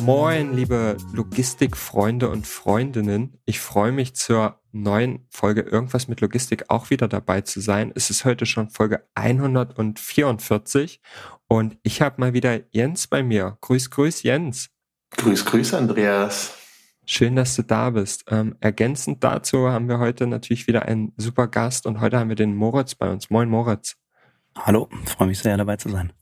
Moin, liebe Logistikfreunde und Freundinnen. Ich freue mich zur neuen Folge Irgendwas mit Logistik auch wieder dabei zu sein. Es ist heute schon Folge 144 und ich habe mal wieder Jens bei mir. Grüß, grüß Jens. Grüß, grüß Andreas. Schön, dass du da bist. Ähm, ergänzend dazu haben wir heute natürlich wieder einen super Gast und heute haben wir den Moritz bei uns. Moin Moritz. Hallo, freue mich sehr dabei zu sein.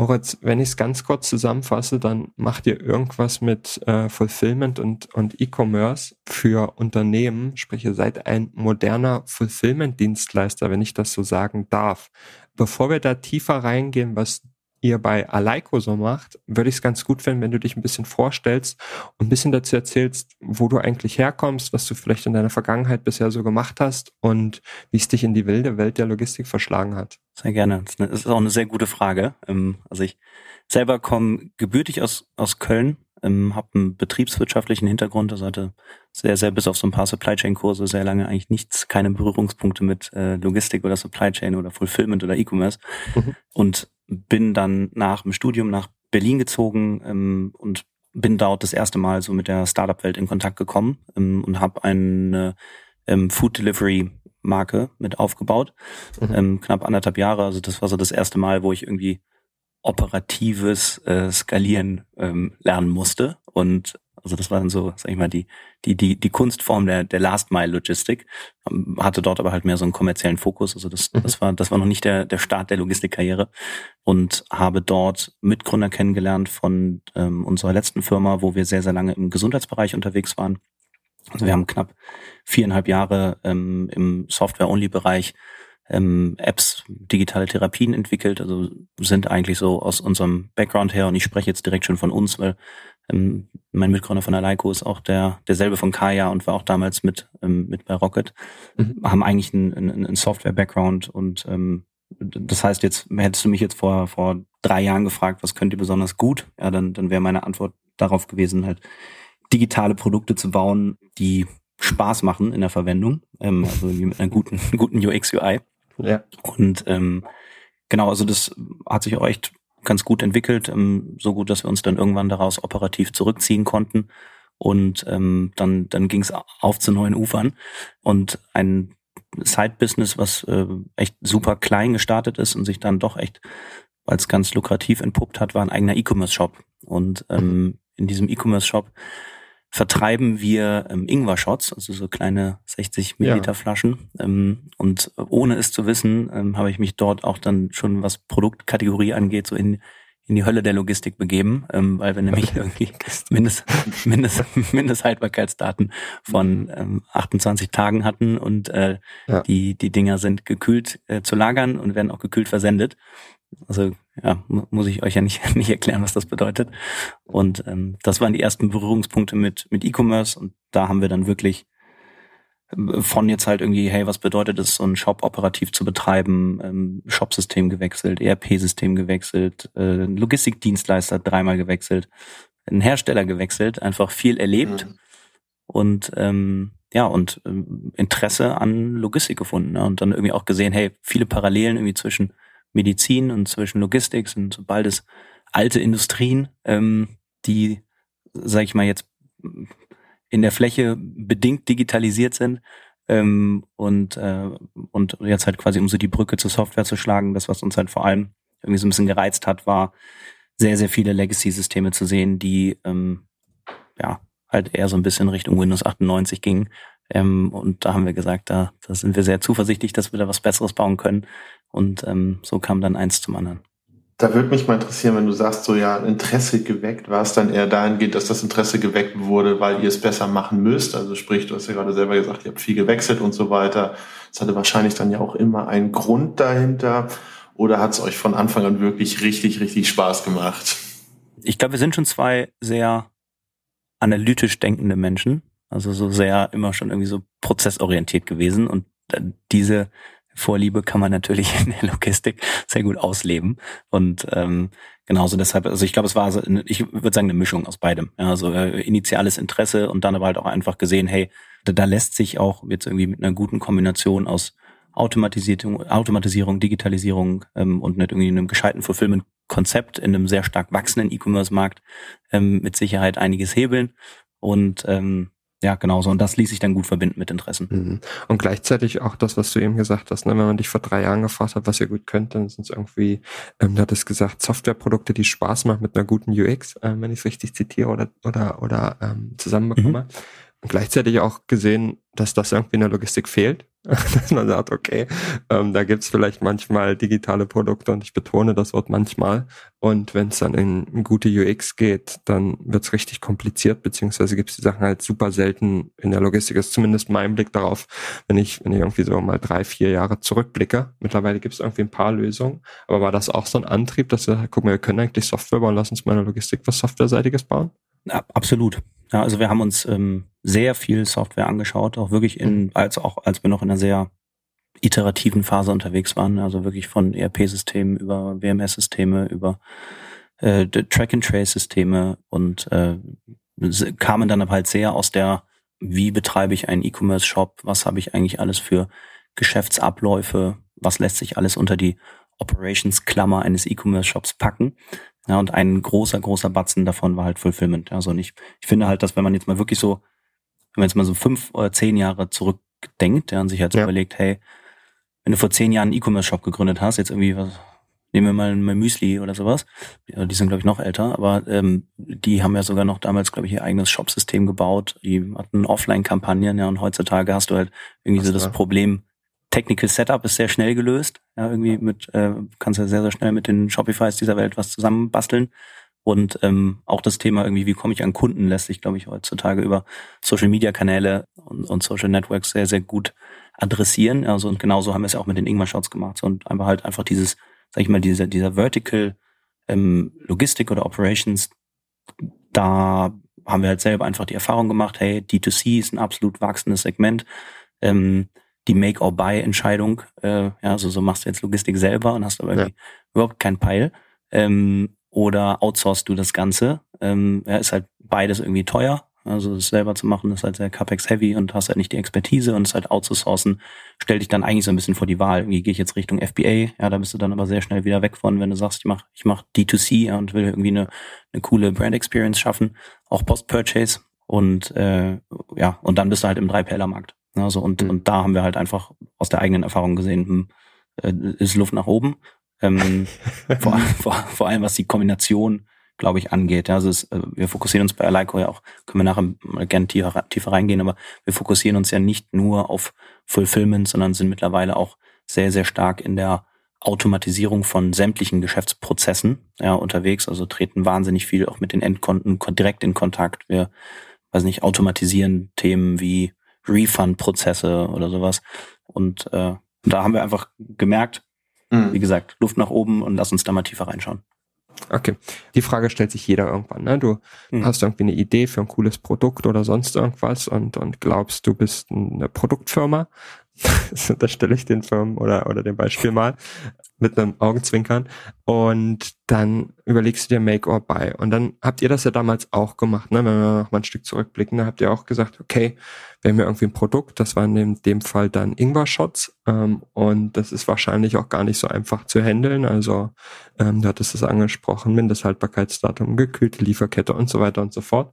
Moritz, wenn ich es ganz kurz zusammenfasse, dann macht ihr irgendwas mit äh, Fulfillment und, und E-Commerce für Unternehmen, sprich ihr seid ein moderner Fulfillment-Dienstleister, wenn ich das so sagen darf. Bevor wir da tiefer reingehen, was ihr bei Aleiko so macht, würde ich es ganz gut finden, wenn du dich ein bisschen vorstellst und ein bisschen dazu erzählst, wo du eigentlich herkommst, was du vielleicht in deiner Vergangenheit bisher so gemacht hast und wie es dich in die wilde Welt der Logistik verschlagen hat. Sehr gerne. Das ist auch eine sehr gute Frage. Ähm, also ich selber komme gebürtig aus, aus Köln, ähm, habe einen betriebswirtschaftlichen Hintergrund, also hatte sehr, sehr bis auf so ein paar Supply Chain Kurse sehr lange eigentlich nichts, keine Berührungspunkte mit äh, Logistik oder Supply Chain oder Fulfillment oder E-Commerce mhm. und bin dann nach dem Studium nach Berlin gezogen ähm, und bin dort das erste Mal so mit der Startup-Welt in Kontakt gekommen ähm, und habe eine ähm, Food Delivery Marke mit aufgebaut. Mhm. Ähm, knapp anderthalb Jahre. Also das war so das erste Mal, wo ich irgendwie operatives äh, Skalieren ähm, lernen musste. Und also das war dann so, sag ich mal, die, die, die, die Kunstform der, der Last Mile Logistik. Ähm, hatte dort aber halt mehr so einen kommerziellen Fokus. Also das, mhm. das war, das war noch nicht der, der Start der Logistikkarriere. Und habe dort Mitgründer kennengelernt von ähm, unserer letzten Firma, wo wir sehr, sehr lange im Gesundheitsbereich unterwegs waren. Also wir haben knapp viereinhalb Jahre ähm, im Software-Only-Bereich ähm, Apps, digitale Therapien entwickelt. Also sind eigentlich so aus unserem Background her, und ich spreche jetzt direkt schon von uns, weil ähm, mein Mitgründer von Aleiko ist auch der derselbe von Kaya und war auch damals mit ähm, mit bei Rocket. Mhm. Haben eigentlich einen, einen, einen Software-Background und ähm, das heißt jetzt hättest du mich jetzt vor vor drei Jahren gefragt, was könnt ihr besonders gut? Ja, dann dann wäre meine Antwort darauf gewesen halt digitale Produkte zu bauen, die Spaß machen in der Verwendung, ähm, also mit einer guten guten UX UI. Ja. Und ähm, genau, also das hat sich auch echt ganz gut entwickelt, ähm, so gut, dass wir uns dann irgendwann daraus operativ zurückziehen konnten. Und ähm, dann, dann ging es auf zu neuen Ufern. Und ein Side-Business, was äh, echt super klein gestartet ist und sich dann doch echt als ganz lukrativ entpuppt hat, war ein eigener E-Commerce-Shop. Und ähm, in diesem E-Commerce-Shop vertreiben wir ähm, Ingwer-Shots, also so kleine 60 Milliliter ja. Flaschen. Ähm, und ohne es zu wissen, ähm, habe ich mich dort auch dann schon, was Produktkategorie angeht, so in in die Hölle der Logistik begeben, ähm, weil wir nämlich irgendwie Mindest, Mindest, Mindesthaltbarkeitsdaten von ähm, 28 Tagen hatten und äh, ja. die, die Dinger sind gekühlt äh, zu lagern und werden auch gekühlt versendet. Also ja, muss ich euch ja nicht, nicht erklären, was das bedeutet. Und ähm, das waren die ersten Berührungspunkte mit, mit E-Commerce und da haben wir dann wirklich äh, von jetzt halt irgendwie, hey, was bedeutet es, so einen Shop operativ zu betreiben, ähm, Shopsystem gewechselt, ERP-System gewechselt, äh, Logistikdienstleister dreimal gewechselt, einen Hersteller gewechselt, einfach viel erlebt mhm. und ähm, ja, und ähm, Interesse an Logistik gefunden ne? und dann irgendwie auch gesehen, hey, viele Parallelen irgendwie zwischen Medizin und zwischen Logistik sind es alte Industrien, ähm, die, sag ich mal jetzt, in der Fläche bedingt digitalisiert sind ähm, und, äh, und jetzt halt quasi, um so die Brücke zur Software zu schlagen, das, was uns halt vor allem irgendwie so ein bisschen gereizt hat, war sehr, sehr viele Legacy-Systeme zu sehen, die ähm, ja halt eher so ein bisschen Richtung Windows 98 gingen. Ähm, und da haben wir gesagt, da, da sind wir sehr zuversichtlich, dass wir da was Besseres bauen können. Und ähm, so kam dann eins zum anderen. Da würde mich mal interessieren, wenn du sagst, so ja, Interesse geweckt, war es dann eher dahingehend, dass das Interesse geweckt wurde, weil ihr es besser machen müsst? Also sprich, du hast ja gerade selber gesagt, ihr habt viel gewechselt und so weiter. Das hatte wahrscheinlich dann ja auch immer einen Grund dahinter. Oder hat es euch von Anfang an wirklich richtig, richtig Spaß gemacht? Ich glaube, wir sind schon zwei sehr analytisch denkende Menschen, also so sehr immer schon irgendwie so prozessorientiert gewesen und diese Vorliebe kann man natürlich in der Logistik sehr gut ausleben. Und ähm, genauso deshalb, also ich glaube, es war, so, ich würde sagen, eine Mischung aus beidem. Ja, also äh, initiales Interesse und dann aber halt auch einfach gesehen, hey, da, da lässt sich auch jetzt irgendwie mit einer guten Kombination aus Automatisierung, Automatisierung, Digitalisierung ähm, und nicht irgendwie einem gescheiten Fulfillment-Konzept in einem sehr stark wachsenden E-Commerce-Markt ähm, mit Sicherheit einiges hebeln. Und ähm, ja, genau so. Und das ließ sich dann gut verbinden mit Interessen. Mhm. Und gleichzeitig auch das, was du eben gesagt hast, ne? wenn man dich vor drei Jahren gefragt hat, was ihr gut könnt, dann sind es irgendwie, ähm, du hattest gesagt, Softwareprodukte, die Spaß machen mit einer guten UX, äh, wenn ich es richtig zitiere oder, oder, oder ähm, zusammenbekomme. Mhm. Und gleichzeitig auch gesehen, dass das irgendwie in der Logistik fehlt. dass man sagt, okay, ähm, da gibt's vielleicht manchmal digitale Produkte und ich betone das Wort manchmal. Und wenn es dann in, in, gute UX geht, dann wird's richtig kompliziert, beziehungsweise gibt's die Sachen halt super selten in der Logistik. Das ist zumindest mein Blick darauf, wenn ich, wenn ich irgendwie so mal drei, vier Jahre zurückblicke. Mittlerweile gibt's irgendwie ein paar Lösungen. Aber war das auch so ein Antrieb, dass wir, guck mal, wir können eigentlich Software bauen, lass uns mal eine Logistik was Softwareseitiges bauen? Ja, absolut. Ja, also wir haben uns ähm, sehr viel Software angeschaut, auch wirklich in, mhm. als auch als wir noch in einer sehr iterativen Phase unterwegs waren, also wirklich von ERP-Systemen über WMS-Systeme, über äh, Track-and-Trace-Systeme und äh, kamen dann aber halt sehr aus der, wie betreibe ich einen E-Commerce-Shop, was habe ich eigentlich alles für Geschäftsabläufe, was lässt sich alles unter die Operations-Klammer eines E-Commerce-Shops packen. Ja, und ein großer, großer Batzen davon war halt Fulfillment. Also ich, ich finde halt, dass wenn man jetzt mal wirklich so, wenn man jetzt mal so fünf oder zehn Jahre zurückdenkt, ja, und sich halt ja. überlegt, hey, wenn du vor zehn Jahren einen E-Commerce-Shop gegründet hast, jetzt irgendwie, was, nehmen wir mal ein Müsli oder sowas, die sind, glaube ich, noch älter, aber ähm, die haben ja sogar noch damals, glaube ich, ihr eigenes Shopsystem gebaut, die hatten Offline-Kampagnen, ja, und heutzutage hast du halt irgendwie was so das? Problem, Technical Setup ist sehr schnell gelöst. Ja, irgendwie mit, äh, kannst ja sehr, sehr schnell mit den Shopifys dieser Welt was zusammenbasteln. Und ähm, auch das Thema irgendwie, wie komme ich an Kunden, lässt sich, glaube ich, heutzutage über Social Media Kanäle und, und Social Networks sehr, sehr gut adressieren. Also und genauso haben wir es ja auch mit den Ingmar Shots gemacht. So, und einfach halt einfach dieses, sag ich mal, dieser, dieser Vertical ähm, Logistik oder Operations, da haben wir halt selber einfach die Erfahrung gemacht, hey, D2C ist ein absolut wachsendes Segment. Ähm, die Make-or-Buy-Entscheidung. Äh, ja, also so machst du jetzt Logistik selber und hast aber irgendwie ja. überhaupt keinen Peil. Ähm, oder outsourcest du das Ganze. Ähm, ja, ist halt beides irgendwie teuer. Also das selber zu machen ist halt sehr CapEx-heavy und hast halt nicht die Expertise und es halt outzusourcen, stell dich dann eigentlich so ein bisschen vor die Wahl. Irgendwie gehe ich jetzt Richtung FBA, ja, da bist du dann aber sehr schnell wieder weg von, wenn du sagst, ich mach, ich mach D2C ja, und will irgendwie eine, eine coole Brand-Experience schaffen, auch Post-Purchase und äh, ja, und dann bist du halt im 3PLer-Markt. Also und, mhm. und da haben wir halt einfach aus der eigenen Erfahrung gesehen, hm, äh, ist Luft nach oben. Ähm, vor, vor, vor allem was die Kombination, glaube ich, angeht. Ja, also es, äh, wir fokussieren uns bei Alico ja auch, können wir nachher mal gerne tiefer, tiefer reingehen, aber wir fokussieren uns ja nicht nur auf Fulfillment, sondern sind mittlerweile auch sehr, sehr stark in der Automatisierung von sämtlichen Geschäftsprozessen ja, unterwegs. Also treten wahnsinnig viel auch mit den Endkonten direkt in Kontakt. Wir, weiß nicht, automatisieren Themen wie Refund-Prozesse oder sowas. Und äh, da haben wir einfach gemerkt, mhm. wie gesagt, Luft nach oben und lass uns da mal tiefer reinschauen. Okay. Die Frage stellt sich jeder irgendwann. Ne? Du mhm. hast irgendwie eine Idee für ein cooles Produkt oder sonst irgendwas und, und glaubst, du bist eine Produktfirma. da stelle ich den Firmen oder, oder dem Beispiel mal mit einem Augenzwinkern. Und dann überlegst du dir Make or Buy. Und dann habt ihr das ja damals auch gemacht, ne? wenn wir noch mal ein Stück zurückblicken, da habt ihr auch gesagt, okay, wir haben ja irgendwie ein Produkt, das war in dem, Fall dann Ingwer-Shots ähm, und das ist wahrscheinlich auch gar nicht so einfach zu handeln. Also ähm, du hattest es angesprochen, Mindesthaltbarkeitsdatum, gekühlte Lieferkette und so weiter und so fort.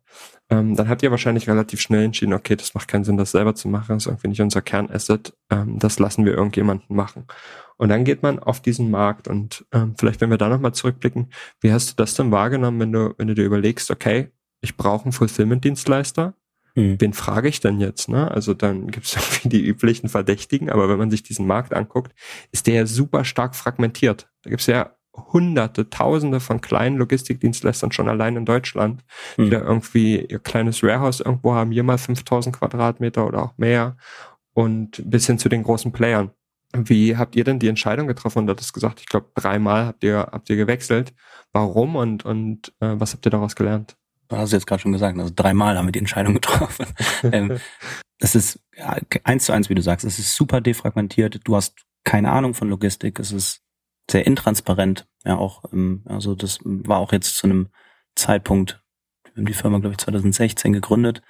Ähm, dann habt ihr wahrscheinlich relativ schnell entschieden, okay, das macht keinen Sinn, das selber zu machen, das ist irgendwie nicht unser Kernasset, ähm, das lassen wir irgendjemanden machen. Und dann geht man auf diesen Markt und ähm, vielleicht, wenn wir da nochmal zurückblicken, wie hast du das denn wahrgenommen, wenn du, wenn du dir überlegst, okay, ich brauche einen Fulfillment-Dienstleister, mhm. wen frage ich denn jetzt? Ne? Also dann gibt es irgendwie die üblichen Verdächtigen, aber wenn man sich diesen Markt anguckt, ist der ja super stark fragmentiert. Da gibt es ja hunderte, tausende von kleinen Logistikdienstleistern schon allein in Deutschland, mhm. die da irgendwie ihr kleines Warehouse irgendwo haben, hier mal 5000 Quadratmeter oder auch mehr und bis hin zu den großen Playern. Wie habt ihr denn die Entscheidung getroffen? Und du hattest gesagt, ich glaube, dreimal habt ihr, habt ihr gewechselt. Warum und, und äh, was habt ihr daraus gelernt? Du hast jetzt gerade schon gesagt, also dreimal haben wir die Entscheidung getroffen. ähm, es ist ja, eins zu eins, wie du sagst, es ist super defragmentiert. Du hast keine Ahnung von Logistik. Es ist sehr intransparent. Ja, auch, ähm, also das war auch jetzt zu einem Zeitpunkt, wir haben die Firma, glaube ich, 2016 gegründet.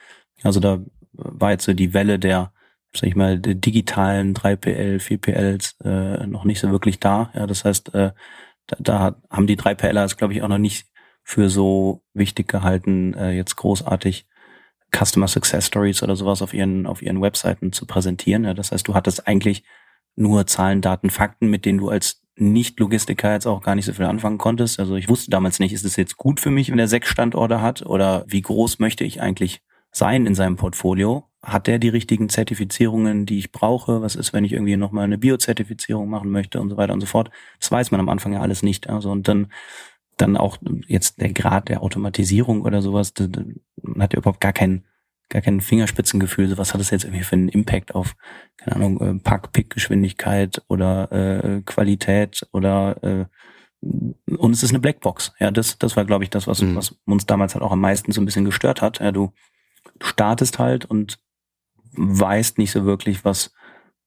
Also da war jetzt so die Welle der, sag ich mal, digitalen 3PL, 4PLs äh, noch nicht so wirklich da. Ja, das heißt, äh, da, da haben die 3PLer es, glaube ich, auch noch nicht für so wichtig gehalten, äh, jetzt großartig Customer Success Stories oder sowas auf ihren, auf ihren Webseiten zu präsentieren. Ja, das heißt, du hattest eigentlich nur Zahlen, Daten, Fakten, mit denen du als nicht-Logistiker jetzt auch gar nicht so viel anfangen konntest. Also ich wusste damals nicht, ist es jetzt gut für mich, wenn er sechs Standorte hat oder wie groß möchte ich eigentlich sein in seinem Portfolio? Hat der die richtigen Zertifizierungen, die ich brauche? Was ist, wenn ich irgendwie nochmal eine Biozertifizierung machen möchte und so weiter und so fort? Das weiß man am Anfang ja alles nicht. Also und dann dann auch jetzt der Grad der Automatisierung oder sowas, man hat ja überhaupt gar keinen gar kein Fingerspitzengefühl, so was hat das jetzt irgendwie für einen Impact auf, keine Ahnung, äh, Pack-Pick-Geschwindigkeit oder äh, Qualität oder äh, und es ist eine Blackbox. Ja, das, das war, glaube ich, das, was, mhm. was uns damals halt auch am meisten so ein bisschen gestört hat. Ja, du startest halt und weißt nicht so wirklich, was,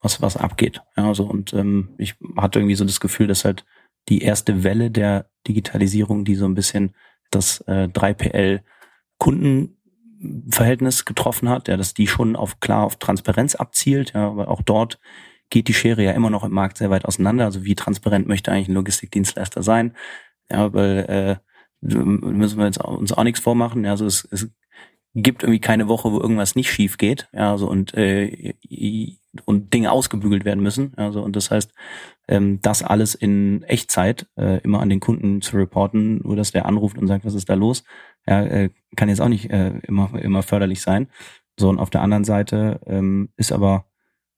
was, was abgeht. Ja, so, und ähm, ich hatte irgendwie so das Gefühl, dass halt die erste Welle der Digitalisierung, die so ein bisschen das äh, 3PL Kunden Verhältnis getroffen hat, ja, dass die schon auf klar auf Transparenz abzielt, ja, aber auch dort geht die Schere ja immer noch im Markt sehr weit auseinander. Also wie transparent möchte eigentlich ein Logistikdienstleister sein? Ja, weil äh, müssen wir jetzt uns auch nichts vormachen. Ja, also es, es gibt irgendwie keine Woche, wo irgendwas nicht schief geht, ja, so und äh, und Dinge ausgebügelt werden müssen. Also und das heißt, ähm, das alles in Echtzeit äh, immer an den Kunden zu reporten, nur dass der anruft und sagt, was ist da los, ja, äh, kann jetzt auch nicht äh, immer immer förderlich sein. So und auf der anderen Seite ähm, ist aber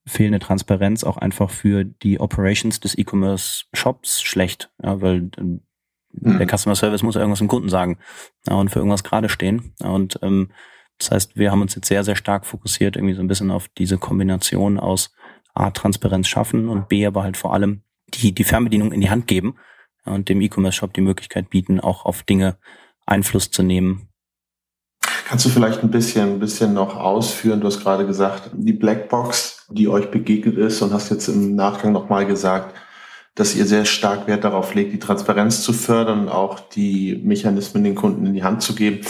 fehlende Transparenz auch einfach für die Operations des E-Commerce Shops schlecht, ja, weil äh, Mhm. Der Customer Service muss irgendwas dem Kunden sagen und für irgendwas gerade stehen. Und ähm, das heißt, wir haben uns jetzt sehr, sehr stark fokussiert, irgendwie so ein bisschen auf diese Kombination aus A, Transparenz schaffen und B, aber halt vor allem die, die Fernbedienung in die Hand geben und dem E-Commerce-Shop die Möglichkeit bieten, auch auf Dinge Einfluss zu nehmen. Kannst du vielleicht ein bisschen, ein bisschen noch ausführen? Du hast gerade gesagt, die Blackbox, die euch begegnet ist und hast jetzt im Nachgang nochmal gesagt, dass ihr sehr stark Wert darauf legt, die Transparenz zu fördern und auch die Mechanismen den Kunden in die Hand zu geben.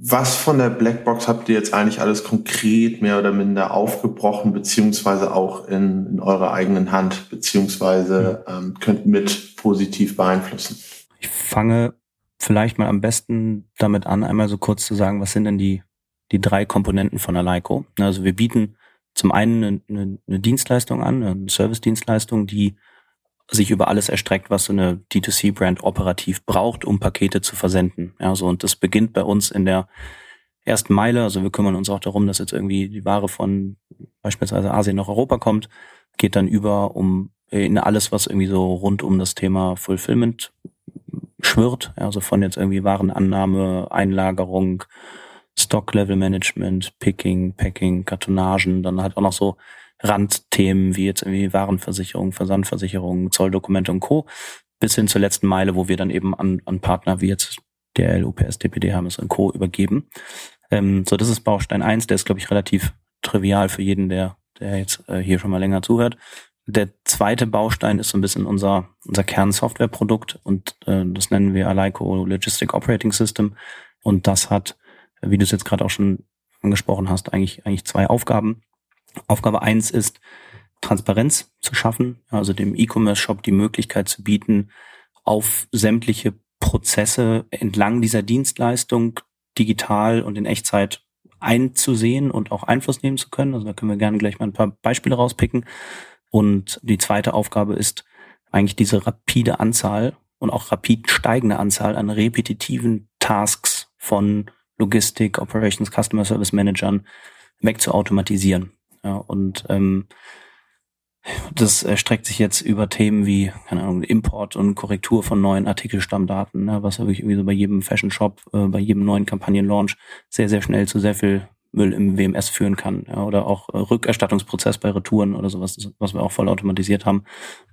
Was von der Blackbox habt ihr jetzt eigentlich alles konkret mehr oder minder aufgebrochen, beziehungsweise auch in, in eurer eigenen Hand, beziehungsweise ähm, könnt mit positiv beeinflussen? Ich fange vielleicht mal am besten damit an, einmal so kurz zu sagen, was sind denn die, die drei Komponenten von Alaiko? Also wir bieten zum einen eine, eine, eine Dienstleistung an, eine Service-Dienstleistung, die sich über alles erstreckt, was so eine D2C-Brand operativ braucht, um Pakete zu versenden. Ja, so und das beginnt bei uns in der ersten Meile. Also wir kümmern uns auch darum, dass jetzt irgendwie die Ware von beispielsweise Asien nach Europa kommt, geht dann über um in alles, was irgendwie so rund um das Thema Fulfillment schwirrt. Ja, also von jetzt irgendwie Warenannahme, Einlagerung, Stock-Level-Management, Picking, Packing, Kartonagen, dann halt auch noch so Randthemen wie jetzt irgendwie Warenversicherung, Versandversicherung, Zolldokumente und Co. Bis hin zur letzten Meile, wo wir dann eben an, an Partner wie jetzt DL, UPS, DPD, Hermes und Co. übergeben. Ähm, so, das ist Baustein eins. der ist, glaube ich, relativ trivial für jeden, der, der jetzt äh, hier schon mal länger zuhört. Der zweite Baustein ist so ein bisschen unser, unser Kernsoftwareprodukt und äh, das nennen wir Alico Logistic Operating System. Und das hat, wie du es jetzt gerade auch schon angesprochen hast, eigentlich, eigentlich zwei Aufgaben. Aufgabe eins ist, Transparenz zu schaffen, also dem E-Commerce-Shop die Möglichkeit zu bieten, auf sämtliche Prozesse entlang dieser Dienstleistung digital und in Echtzeit einzusehen und auch Einfluss nehmen zu können. Also da können wir gerne gleich mal ein paar Beispiele rauspicken. Und die zweite Aufgabe ist eigentlich diese rapide Anzahl und auch rapid steigende Anzahl an repetitiven Tasks von Logistik, Operations, Customer Service Managern wegzuautomatisieren. Ja, und ähm, das erstreckt sich jetzt über Themen wie, keine Ahnung, Import und Korrektur von neuen Artikelstammdaten, ne, was wirklich irgendwie so bei jedem Fashion Shop, äh, bei jedem neuen Kampagnenlaunch sehr, sehr schnell zu sehr viel Müll im WMS führen kann. Ja, oder auch äh, Rückerstattungsprozess bei Retouren oder sowas, was wir auch voll automatisiert haben.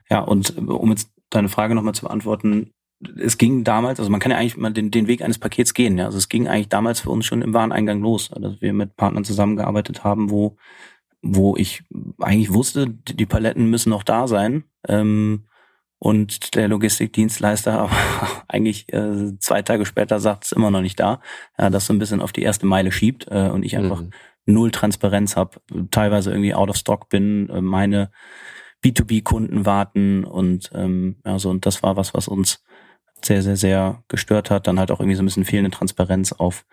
Ja, und äh, um jetzt deine Frage nochmal zu beantworten, es ging damals, also man kann ja eigentlich mal den, den Weg eines Pakets gehen. Ja. Also es ging eigentlich damals für uns schon im Wareneingang los, dass wir mit Partnern zusammengearbeitet haben, wo, wo ich eigentlich wusste, die Paletten müssen noch da sein. Ähm, und der Logistikdienstleister aber eigentlich äh, zwei Tage später sagt, es immer noch nicht da, ja, das so ein bisschen auf die erste Meile schiebt äh, und ich einfach mhm. null Transparenz habe, teilweise irgendwie out of stock bin, äh, meine B2B-Kunden warten und ähm, ja, so und das war was, was uns sehr, sehr, sehr gestört hat. Dann halt auch irgendwie so ein bisschen fehlende Transparenz auf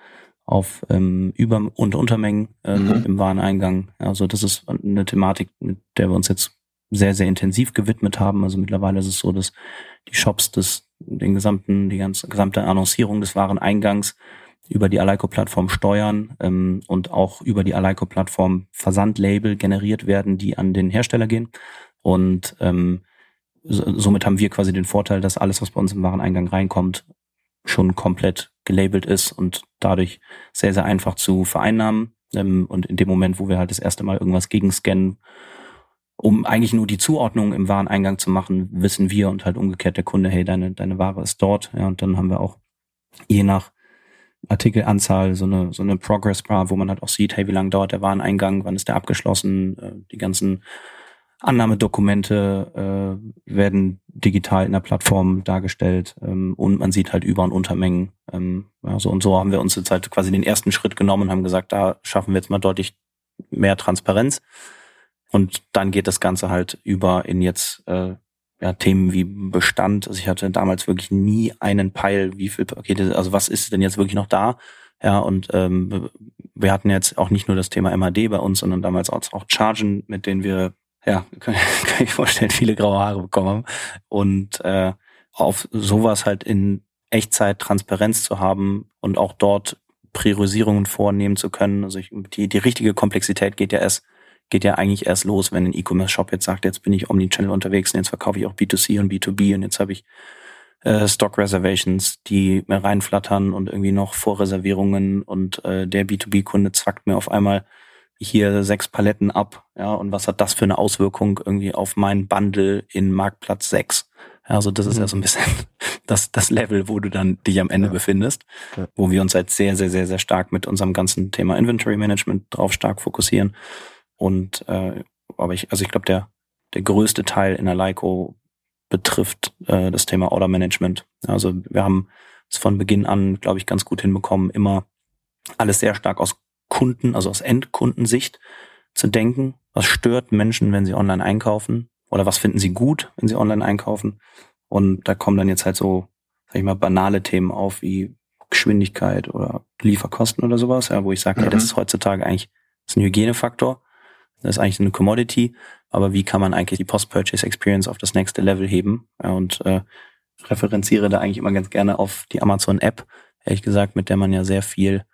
auf ähm, Über- und Untermengen äh, mhm. im Wareneingang. Also das ist eine Thematik, mit der wir uns jetzt sehr, sehr intensiv gewidmet haben. Also mittlerweile ist es so, dass die Shops das, den gesamten, die ganze gesamte Annoncierung des Wareneingangs über die Aleiko-Plattform steuern ähm, und auch über die Aleiko-Plattform Versandlabel generiert werden, die an den Hersteller gehen. Und ähm, somit haben wir quasi den Vorteil, dass alles, was bei uns im Wareneingang reinkommt, schon komplett gelabelt ist und dadurch sehr, sehr einfach zu vereinnahmen. Ähm, und in dem Moment, wo wir halt das erste Mal irgendwas gegenscannen, um eigentlich nur die Zuordnung im Wareneingang zu machen, wissen wir und halt umgekehrt der Kunde, hey, deine, deine Ware ist dort. Ja, und dann haben wir auch je nach Artikelanzahl so eine, so eine Progress Bar, wo man halt auch sieht, hey, wie lange dauert der Wareneingang, wann ist der abgeschlossen, äh, die ganzen Annahmedokumente äh, werden digital in der Plattform dargestellt ähm, und man sieht halt Über- und Untermengen. Ähm, also und so haben wir uns jetzt halt quasi den ersten Schritt genommen und haben gesagt, da schaffen wir jetzt mal deutlich mehr Transparenz. Und dann geht das Ganze halt über in jetzt äh, ja, Themen wie Bestand. Also ich hatte damals wirklich nie einen Peil, wie viel Pakete, also was ist denn jetzt wirklich noch da? Ja, und ähm, wir hatten jetzt auch nicht nur das Thema MAD bei uns, sondern damals auch Chargen, mit denen wir, ja, kann, kann ich vorstellen, viele graue Haare bekommen haben. Und äh, auf sowas halt in Echtzeit Transparenz zu haben und auch dort Priorisierungen vornehmen zu können. Also ich, die, die richtige Komplexität geht ja erst geht ja eigentlich erst los, wenn ein E-Commerce-Shop jetzt sagt, jetzt bin ich Omnichannel unterwegs und jetzt verkaufe ich auch B2C und B2B und jetzt habe ich äh, Stock Reservations, die mir reinflattern und irgendwie noch Vorreservierungen und äh, der B2B-Kunde zwackt mir auf einmal hier sechs Paletten ab, ja, und was hat das für eine Auswirkung irgendwie auf mein Bundle in Marktplatz 6? Ja, also das ist ja so ein mhm. bisschen das, das Level, wo du dann dich am Ende ja. befindest, ja. wo wir uns halt sehr, sehr, sehr, sehr stark mit unserem ganzen Thema Inventory Management drauf stark fokussieren und äh, aber ich, also ich glaube, der, der größte Teil in der Leico betrifft äh, das Thema Order Management. Also wir haben es von Beginn an, glaube ich, ganz gut hinbekommen, immer alles sehr stark aus Kunden, also aus Endkundensicht zu denken. Was stört Menschen, wenn sie online einkaufen? Oder was finden sie gut, wenn sie online einkaufen? Und da kommen dann jetzt halt so, sag ich mal, banale Themen auf wie Geschwindigkeit oder Lieferkosten oder sowas, ja, wo ich sage, mhm. ja, das ist heutzutage eigentlich das ist ein Hygienefaktor. Das ist eigentlich eine Commodity, aber wie kann man eigentlich die Post-Purchase Experience auf das nächste Level heben? Ja, und äh, referenziere da eigentlich immer ganz gerne auf die Amazon App, ehrlich gesagt, mit der man ja sehr viel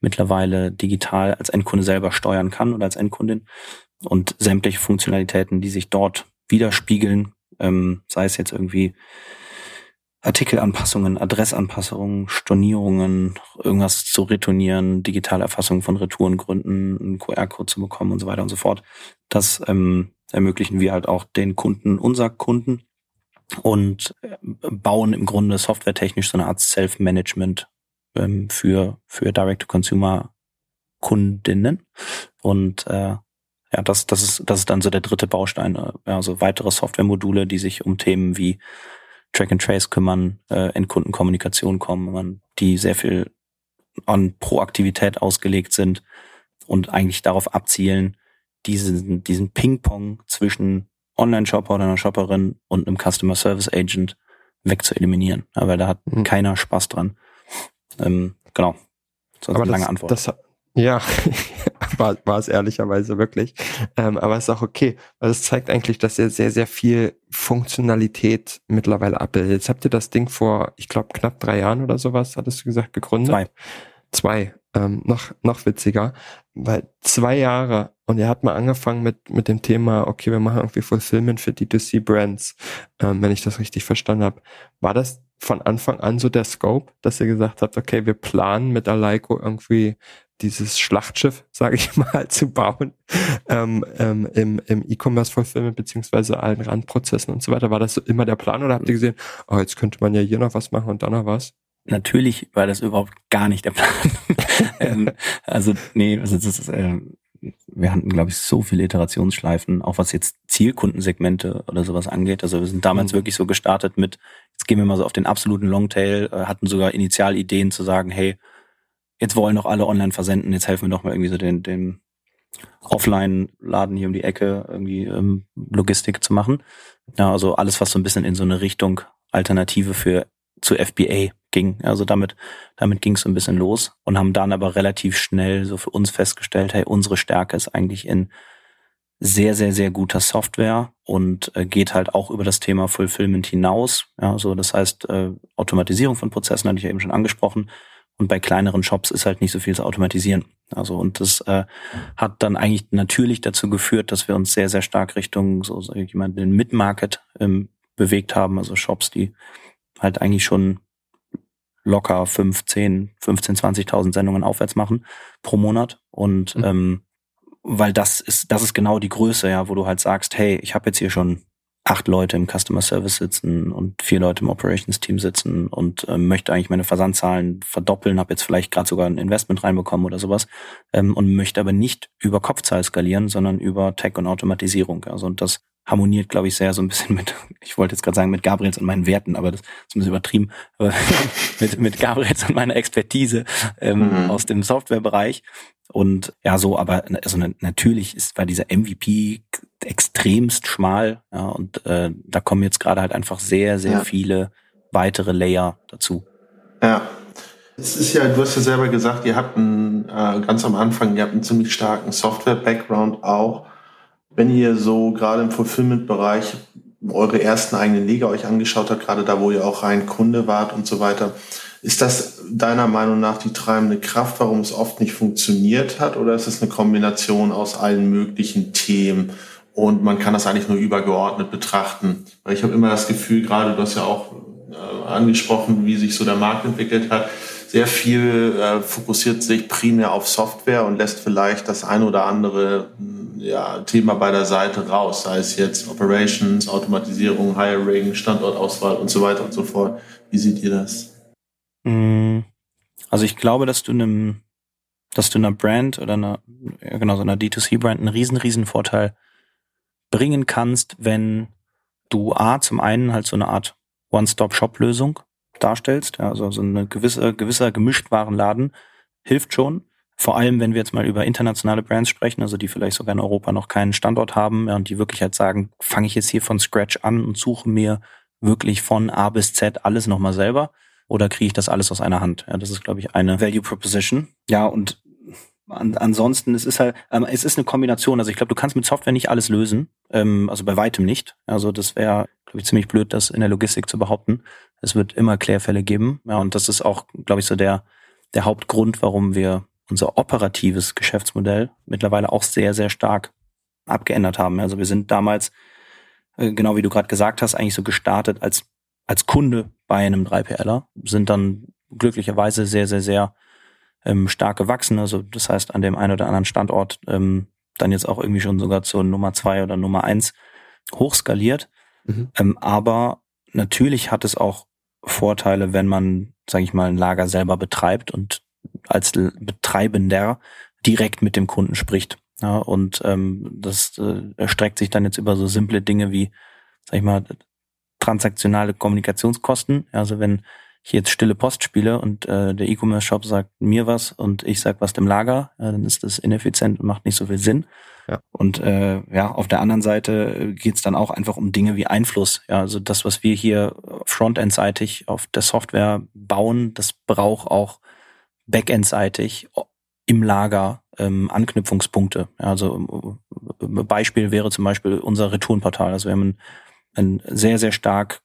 mittlerweile digital als Endkunde selber steuern kann oder als Endkundin und sämtliche Funktionalitäten, die sich dort widerspiegeln, ähm, sei es jetzt irgendwie Artikelanpassungen, Adressanpassungen, Stornierungen, irgendwas zu retournieren, digitale Erfassung von Retourengründen, einen QR-Code zu bekommen und so weiter und so fort. Das ähm, ermöglichen wir halt auch den Kunden, unser Kunden und äh, bauen im Grunde softwaretechnisch so eine Art Self-Management ähm, für, für Direct-to-Consumer-Kundinnen. Und äh, ja, das, das, ist, das ist dann so der dritte Baustein. Also weitere Software-Module, die sich um Themen wie Track and Trace kümmern, äh, Endkundenkommunikation kommen, die sehr viel an Proaktivität ausgelegt sind und eigentlich darauf abzielen, diesen, diesen Ping-Pong zwischen Online-Shopper oder einer Shopperin und einem Customer Service Agent wegzueliminieren. Weil da hat mhm. keiner Spaß dran. Ähm, genau. So eine lange Antwort. Das, ja, war, war es ehrlicherweise wirklich. Ähm, aber es ist auch okay, weil es zeigt eigentlich, dass ihr sehr, sehr viel Funktionalität mittlerweile abbildet. Jetzt habt ihr das Ding vor, ich glaube, knapp drei Jahren oder sowas, hattest du gesagt, gegründet? Zwei. Zwei. Ähm, noch, noch witziger, weil zwei Jahre und ihr habt mal angefangen mit, mit dem Thema, okay, wir machen irgendwie Fulfillment für D2C-Brands, ähm, wenn ich das richtig verstanden habe. War das von Anfang an so der Scope, dass ihr gesagt habt, okay, wir planen mit Aleiko irgendwie dieses Schlachtschiff, sage ich mal, zu bauen ähm, ähm, im, im E-Commerce-Fulfillment beziehungsweise allen Randprozessen und so weiter. War das immer der Plan oder habt ihr gesehen, oh, jetzt könnte man ja hier noch was machen und da noch was? Natürlich war das überhaupt gar nicht der Plan. ähm, also nee, also das ist, äh, wir hatten, glaube ich, so viele Iterationsschleifen, auch was jetzt Zielkundensegmente oder sowas angeht. Also wir sind damals mhm. wirklich so gestartet mit, jetzt gehen wir mal so auf den absoluten Longtail, äh, hatten sogar Initialideen zu sagen, hey, jetzt wollen doch alle online versenden, jetzt helfen wir doch mal irgendwie so den, den Offline-Laden hier um die Ecke irgendwie ähm, Logistik zu machen. Ja, also alles, was so ein bisschen in so eine Richtung Alternative für zu FBA ging. Also damit, damit ging es so ein bisschen los und haben dann aber relativ schnell so für uns festgestellt, hey, unsere Stärke ist eigentlich in sehr, sehr, sehr guter Software und äh, geht halt auch über das Thema Fulfillment hinaus. Ja, so das heißt, äh, Automatisierung von Prozessen hatte ich ja eben schon angesprochen. Und bei kleineren Shops ist halt nicht so viel zu automatisieren. Also und das äh, hat dann eigentlich natürlich dazu geführt, dass wir uns sehr, sehr stark Richtung so sag ich mal, den Mid-Market ähm, bewegt haben. Also Shops, die halt eigentlich schon locker 15, 15, 20.000 Sendungen aufwärts machen pro Monat. Und mhm. ähm, weil das ist, das ist genau die Größe, ja, wo du halt sagst, hey, ich habe jetzt hier schon acht Leute im Customer Service sitzen und vier Leute im Operations Team sitzen und ähm, möchte eigentlich meine Versandzahlen verdoppeln, habe jetzt vielleicht gerade sogar ein Investment reinbekommen oder sowas ähm, und möchte aber nicht über Kopfzahl skalieren, sondern über Tech und Automatisierung. Also und das harmoniert, glaube ich, sehr so ein bisschen mit, ich wollte jetzt gerade sagen, mit Gabriels und meinen Werten, aber das ist ein bisschen übertrieben, aber mit, mit Gabriels und meiner Expertise ähm, mhm. aus dem Softwarebereich. Und ja, so, aber also natürlich ist war dieser MVP extremst schmal, ja, und äh, da kommen jetzt gerade halt einfach sehr, sehr ja. viele weitere Layer dazu. Ja. Es ist ja, du hast ja selber gesagt, ihr habt einen, äh, ganz am Anfang, ihr habt einen ziemlich starken Software-Background auch. Wenn ihr so gerade im Fulfillment-Bereich eure ersten eigenen Liga euch angeschaut habt, gerade da, wo ihr auch rein Kunde wart und so weiter, ist das deiner Meinung nach die treibende Kraft, warum es oft nicht funktioniert hat? Oder ist es eine Kombination aus allen möglichen Themen und man kann das eigentlich nur übergeordnet betrachten? Weil ich habe immer das Gefühl, gerade du hast ja auch äh, angesprochen, wie sich so der Markt entwickelt hat, sehr viel äh, fokussiert sich primär auf Software und lässt vielleicht das ein oder andere ja, Thema bei der Seite raus, sei es jetzt Operations, Automatisierung, Hiring, Standortauswahl und so weiter und so fort. Wie seht ihr das? Mm, also ich glaube, dass du einem, dass du einer Brand oder einer, genau, so einer D2C-Brand einen riesen, riesen Vorteil bringen kannst, wenn du A, zum einen halt so eine Art One-Stop-Shop-Lösung darstellst, ja, also so eine gewisse, gewisser Gemischtwarenladen hilft schon. Vor allem, wenn wir jetzt mal über internationale Brands sprechen, also die vielleicht sogar in Europa noch keinen Standort haben ja, und die wirklich halt sagen, fange ich jetzt hier von Scratch an und suche mir wirklich von A bis Z alles nochmal selber oder kriege ich das alles aus einer Hand? Ja, das ist, glaube ich, eine Value Proposition. Ja, und an, ansonsten, es ist halt, ähm, es ist eine Kombination. Also ich glaube, du kannst mit Software nicht alles lösen. Ähm, also bei weitem nicht. Also das wäre, glaube ich, ziemlich blöd, das in der Logistik zu behaupten. Es wird immer Klärfälle geben. Ja, und das ist auch, glaube ich, so der, der Hauptgrund, warum wir unser operatives Geschäftsmodell mittlerweile auch sehr, sehr stark abgeändert haben. Also wir sind damals, äh, genau wie du gerade gesagt hast, eigentlich so gestartet als als Kunde bei einem 3PLer, sind dann glücklicherweise sehr, sehr, sehr ähm, stark gewachsen. Also das heißt, an dem einen oder anderen Standort ähm, dann jetzt auch irgendwie schon sogar zur Nummer zwei oder Nummer eins hochskaliert. Mhm. Ähm, aber natürlich hat es auch Vorteile, wenn man, sage ich mal, ein Lager selber betreibt und als Betreibender direkt mit dem Kunden spricht. Ja, und ähm, das äh, erstreckt sich dann jetzt über so simple Dinge wie, sag ich mal, transaktionale Kommunikationskosten. Also wenn ich jetzt stille Post spiele und äh, der E-Commerce-Shop sagt mir was und ich sag was dem Lager, ja, dann ist das ineffizient und macht nicht so viel Sinn. Ja. Und äh, ja, auf der anderen Seite geht's dann auch einfach um Dinge wie Einfluss. Ja, also das, was wir hier frontend-seitig auf der Software bauen, das braucht auch backend-seitig im Lager ähm, Anknüpfungspunkte. Ja, also Beispiel wäre zum Beispiel unser Retourenportal. Also wir haben ein ein sehr, sehr stark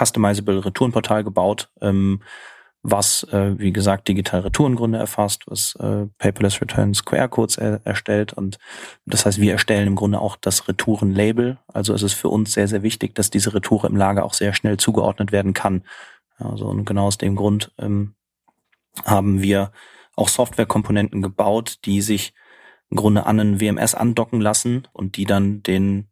customizable Retourenportal gebaut, ähm, was, äh, wie gesagt, digital Retourengründe erfasst, was äh, Paperless Returns QR-Codes er erstellt. Und das heißt, wir erstellen im Grunde auch das Retourenlabel. Also es ist für uns sehr, sehr wichtig, dass diese Retoure im Lager auch sehr schnell zugeordnet werden kann. Also und genau aus dem Grund ähm, haben wir auch Softwarekomponenten gebaut, die sich im Grunde an einen WMS andocken lassen und die dann den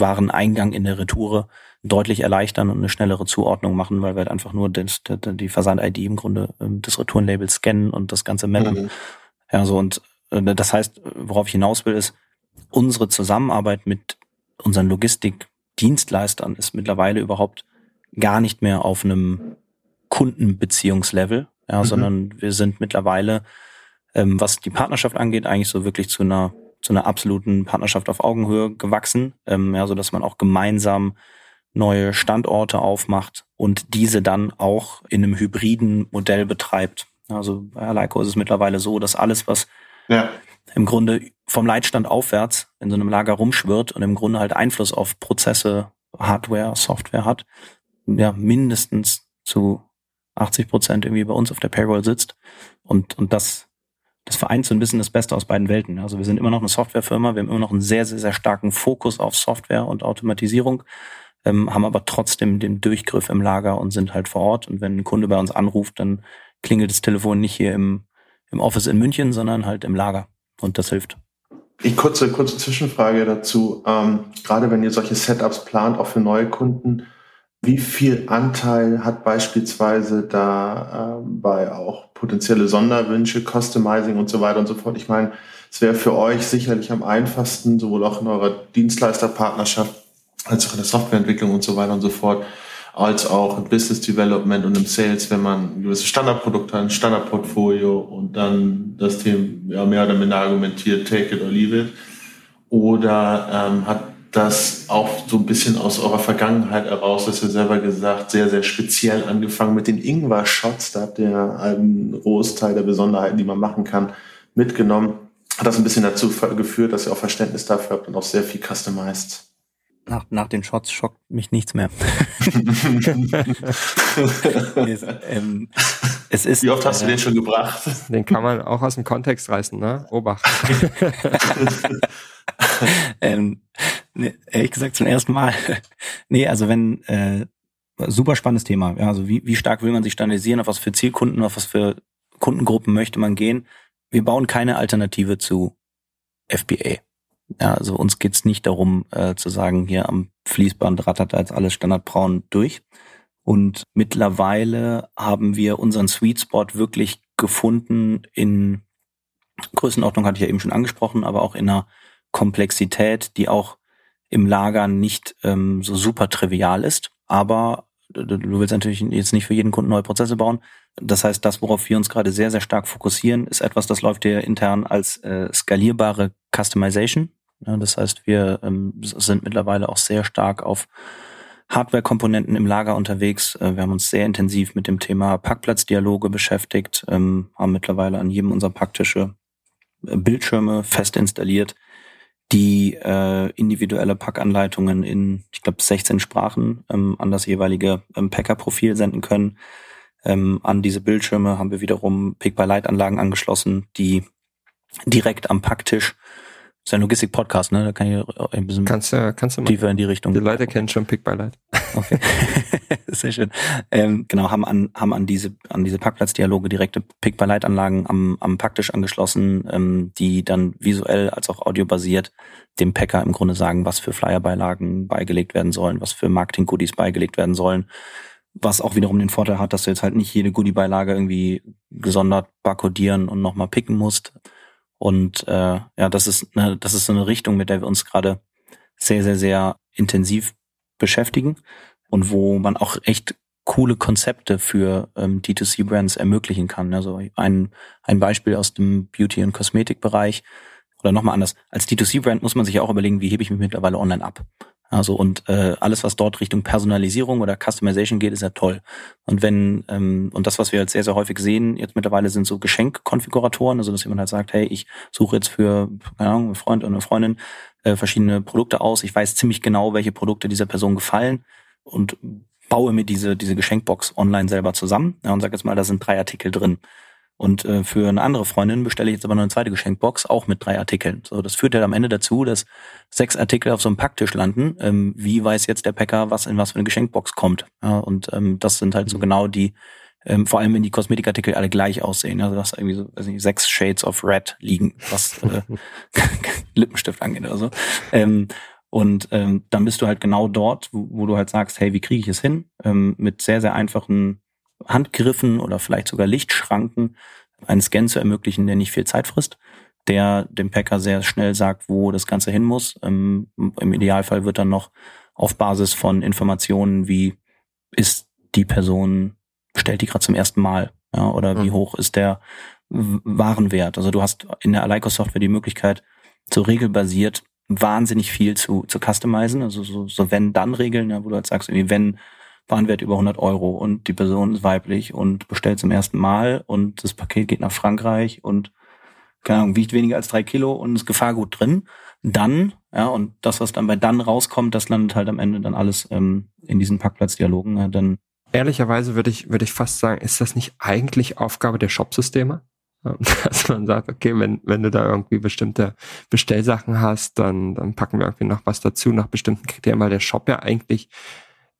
wahren Eingang in der Retoure deutlich erleichtern und eine schnellere Zuordnung machen, weil wir halt einfach nur das, die Versand-ID im Grunde ähm, des Retourenlabels scannen und das Ganze mappen. Mhm. Ja, so und äh, das heißt, worauf ich hinaus will, ist, unsere Zusammenarbeit mit unseren Logistikdienstleistern ist mittlerweile überhaupt gar nicht mehr auf einem Kundenbeziehungslevel, ja, mhm. sondern wir sind mittlerweile, ähm, was die Partnerschaft angeht, eigentlich so wirklich zu einer zu einer absoluten Partnerschaft auf Augenhöhe gewachsen, ähm, ja, so dass man auch gemeinsam neue Standorte aufmacht und diese dann auch in einem hybriden Modell betreibt. Also bei Aleiko ist es mittlerweile so, dass alles, was ja. im Grunde vom Leitstand aufwärts in so einem Lager rumschwirrt und im Grunde halt Einfluss auf Prozesse, Hardware, Software hat, ja, mindestens zu 80 Prozent irgendwie bei uns auf der Payroll sitzt. Und, und das das vereint so ein bisschen das Beste aus beiden Welten. Also wir sind immer noch eine Softwarefirma, wir haben immer noch einen sehr, sehr, sehr starken Fokus auf Software und Automatisierung, ähm, haben aber trotzdem den Durchgriff im Lager und sind halt vor Ort. Und wenn ein Kunde bei uns anruft, dann klingelt das Telefon nicht hier im, im Office in München, sondern halt im Lager. Und das hilft. Ich kurze, kurze Zwischenfrage dazu. Ähm, gerade wenn ihr solche Setups plant, auch für neue Kunden, wie viel Anteil hat beispielsweise da ähm, bei auch potenzielle Sonderwünsche, Customizing und so weiter und so fort? Ich meine, es wäre für euch sicherlich am einfachsten, sowohl auch in eurer Dienstleisterpartnerschaft als auch in der Softwareentwicklung und so weiter und so fort, als auch im Business Development und im Sales, wenn man ein gewisses Standardprodukt hat, ein Standardportfolio und dann das Thema ja, mehr oder minder argumentiert, take it or leave it. Oder ähm, hat das auch so ein bisschen aus eurer Vergangenheit heraus, dass ihr selber gesagt, sehr, sehr speziell angefangen mit den Ingwer-Shots. Da habt ihr einen Großteil der Besonderheiten, die man machen kann, mitgenommen. Hat das ein bisschen dazu geführt, dass ihr auch Verständnis dafür habt und auch sehr viel customized. Nach, nach den Shots schockt mich nichts mehr. es, ähm, es ist, Wie oft hast äh, du den schon gebracht? Den kann man auch aus dem Kontext reißen, ne? Obacht. ähm, nee, ehrlich gesagt zum ersten Mal. nee, also wenn äh, super spannendes Thema. Ja, also wie, wie stark will man sich standardisieren, auf was für Zielkunden, auf was für Kundengruppen möchte man gehen? Wir bauen keine Alternative zu FBA. Ja, also uns geht's nicht darum äh, zu sagen, hier am Fließband rattert als alles standardbraun durch. Und mittlerweile haben wir unseren Sweet Spot wirklich gefunden in Größenordnung hatte ich ja eben schon angesprochen, aber auch in einer Komplexität, die auch im Lager nicht ähm, so super trivial ist. Aber du willst natürlich jetzt nicht für jeden Kunden neue Prozesse bauen. Das heißt, das, worauf wir uns gerade sehr, sehr stark fokussieren, ist etwas, das läuft hier intern als äh, skalierbare Customization. Ja, das heißt, wir ähm, sind mittlerweile auch sehr stark auf Hardware-Komponenten im Lager unterwegs. Äh, wir haben uns sehr intensiv mit dem Thema Parkplatzdialoge beschäftigt, ähm, haben mittlerweile an jedem unserer Packtische äh, Bildschirme fest installiert, die äh, individuelle Packanleitungen in, ich glaube, 16 Sprachen ähm, an das jeweilige ähm, Packer-Profil senden können. Ähm, an diese Bildschirme haben wir wiederum Pick-by-Light-Anlagen angeschlossen, die direkt am Packtisch ist ein Logistik-Podcast, ne? Da kann ich ein bisschen kannst kannst du mal, tiefer in die Richtung. Die Leute kennen schon Pick by Light. Okay. Sehr schön. Ähm, genau, haben an, haben an diese, an diese Parkplatzdialoge direkte Pick by Light Anlagen am, am Packtisch angeschlossen, ähm, die dann visuell als auch audiobasiert dem Packer im Grunde sagen, was für Flyerbeilagen beigelegt werden sollen, was für Marketing-Goodies beigelegt werden sollen. Was auch wiederum den Vorteil hat, dass du jetzt halt nicht jede Goodie-Beilage irgendwie gesondert barcodieren und nochmal picken musst, und äh, ja, das ist eine, das ist so eine Richtung, mit der wir uns gerade sehr, sehr, sehr intensiv beschäftigen und wo man auch echt coole Konzepte für ähm, D2C-Brands ermöglichen kann. Also ein, ein Beispiel aus dem Beauty- und Kosmetikbereich oder nochmal anders. Als D2C-Brand muss man sich auch überlegen, wie hebe ich mich mittlerweile online ab. Also und äh, alles, was dort Richtung Personalisierung oder Customization geht, ist ja toll. Und wenn ähm, und das, was wir jetzt sehr sehr häufig sehen, jetzt mittlerweile sind so Geschenkkonfiguratoren, also dass jemand halt sagt, hey, ich suche jetzt für keine Ahnung, einen Freund oder eine Freundin äh, verschiedene Produkte aus. Ich weiß ziemlich genau, welche Produkte dieser Person gefallen und baue mir diese diese Geschenkbox online selber zusammen ja, und sage jetzt mal, da sind drei Artikel drin. Und äh, für eine andere Freundin bestelle ich jetzt aber noch eine zweite Geschenkbox, auch mit drei Artikeln. So, das führt ja am Ende dazu, dass sechs Artikel auf so einem Packtisch landen. Ähm, wie weiß jetzt der Packer, was in was für eine Geschenkbox kommt? Ja, und ähm, das sind halt so mhm. genau die ähm, vor allem wenn die Kosmetikartikel alle gleich aussehen. Also das irgendwie so, weiß nicht, sechs Shades of Red liegen, was äh, Lippenstift angeht oder so. Ähm, und ähm, dann bist du halt genau dort, wo, wo du halt sagst, hey, wie kriege ich es hin? Ähm, mit sehr, sehr einfachen Handgriffen oder vielleicht sogar Lichtschranken einen Scan zu ermöglichen, der nicht viel Zeit frisst, der dem Packer sehr schnell sagt, wo das Ganze hin muss. Ähm, Im Idealfall wird dann noch auf Basis von Informationen wie ist die Person, stellt die gerade zum ersten Mal, ja, oder mhm. wie hoch ist der Warenwert. Also du hast in der Aleiko-Software die Möglichkeit, so regelbasiert wahnsinnig viel zu, zu customizen, also so, so wenn-dann-Regeln, ja, wo du halt sagst, irgendwie wenn Warenwert über 100 Euro und die Person ist weiblich und bestellt zum ersten Mal und das Paket geht nach Frankreich und keine Ahnung, wiegt weniger als drei Kilo und ist Gefahrgut drin, dann, ja, und das, was dann bei dann rauskommt, das landet halt am Ende dann alles ähm, in diesen Parkplatzdialogen, ja, dann Ehrlicherweise würde ich, würde ich fast sagen, ist das nicht eigentlich Aufgabe der Shopsysteme? Dass man sagt, okay, wenn, wenn du da irgendwie bestimmte Bestellsachen hast, dann, dann packen wir irgendwie noch was dazu nach bestimmten Kriterien, weil der Shop ja eigentlich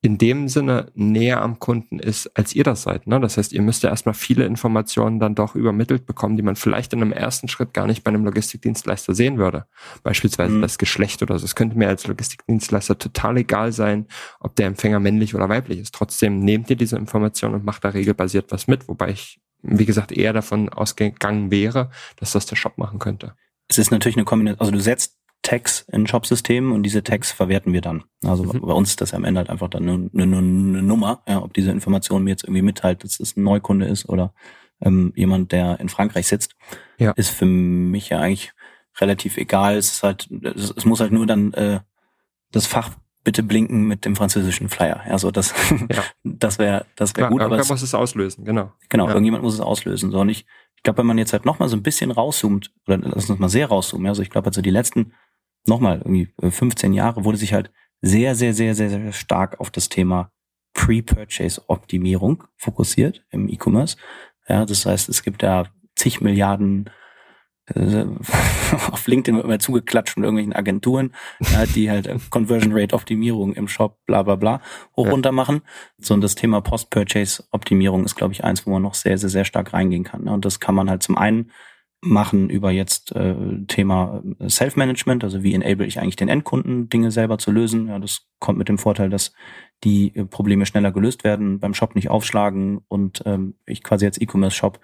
in dem Sinne näher am Kunden ist, als ihr das seid. Ne? Das heißt, ihr müsst ja erstmal viele Informationen dann doch übermittelt bekommen, die man vielleicht in einem ersten Schritt gar nicht bei einem Logistikdienstleister sehen würde. Beispielsweise mhm. das Geschlecht oder so. Es könnte mir als Logistikdienstleister total egal sein, ob der Empfänger männlich oder weiblich ist. Trotzdem nehmt ihr diese Informationen und macht da regelbasiert was mit, wobei ich, wie gesagt, eher davon ausgegangen wäre, dass das der Shop machen könnte. Es ist natürlich eine Kombination, also du setzt Tags in Shop-Systemen und diese Tags verwerten wir dann. Also mhm. bei uns ist das ja am Ende halt einfach dann eine, eine, eine Nummer, ja, ob diese Information mir jetzt irgendwie mitteilt, dass es ein Neukunde ist oder ähm, jemand, der in Frankreich sitzt, ja. ist für mich ja eigentlich relativ egal. Es ist halt, es, es muss halt nur dann äh, das Fach bitte blinken mit dem französischen Flyer. Also das, ja. das wäre, das wäre gut. Aber muss es auslösen, genau. Genau, ja. irgendjemand muss es auslösen. So und ich, ich glaube, wenn man jetzt halt noch mal so ein bisschen rauszoomt oder lass uns mal sehr rauszoomen, also ich glaube, also die letzten nochmal irgendwie 15 äh, Jahre wurde sich halt sehr, sehr, sehr, sehr, sehr stark auf das Thema Pre-Purchase-Optimierung fokussiert im E-Commerce. Ja, das heißt, es gibt da zig Milliarden äh, auf LinkedIn wird immer zugeklatscht von irgendwelchen Agenturen, ja, die halt Conversion Rate Optimierung im Shop, bla bla bla, hoch ja. runter machen. So und das Thema Post-Purchase Optimierung ist, glaube ich, eins, wo man noch sehr, sehr, sehr stark reingehen kann. Ne? Und das kann man halt zum einen machen über jetzt äh, Thema äh, Self-Management, also wie enable ich eigentlich den Endkunden, Dinge selber zu lösen. Ja, das kommt mit dem Vorteil, dass die äh, Probleme schneller gelöst werden, beim Shop nicht aufschlagen und ähm, ich quasi als E-Commerce-Shop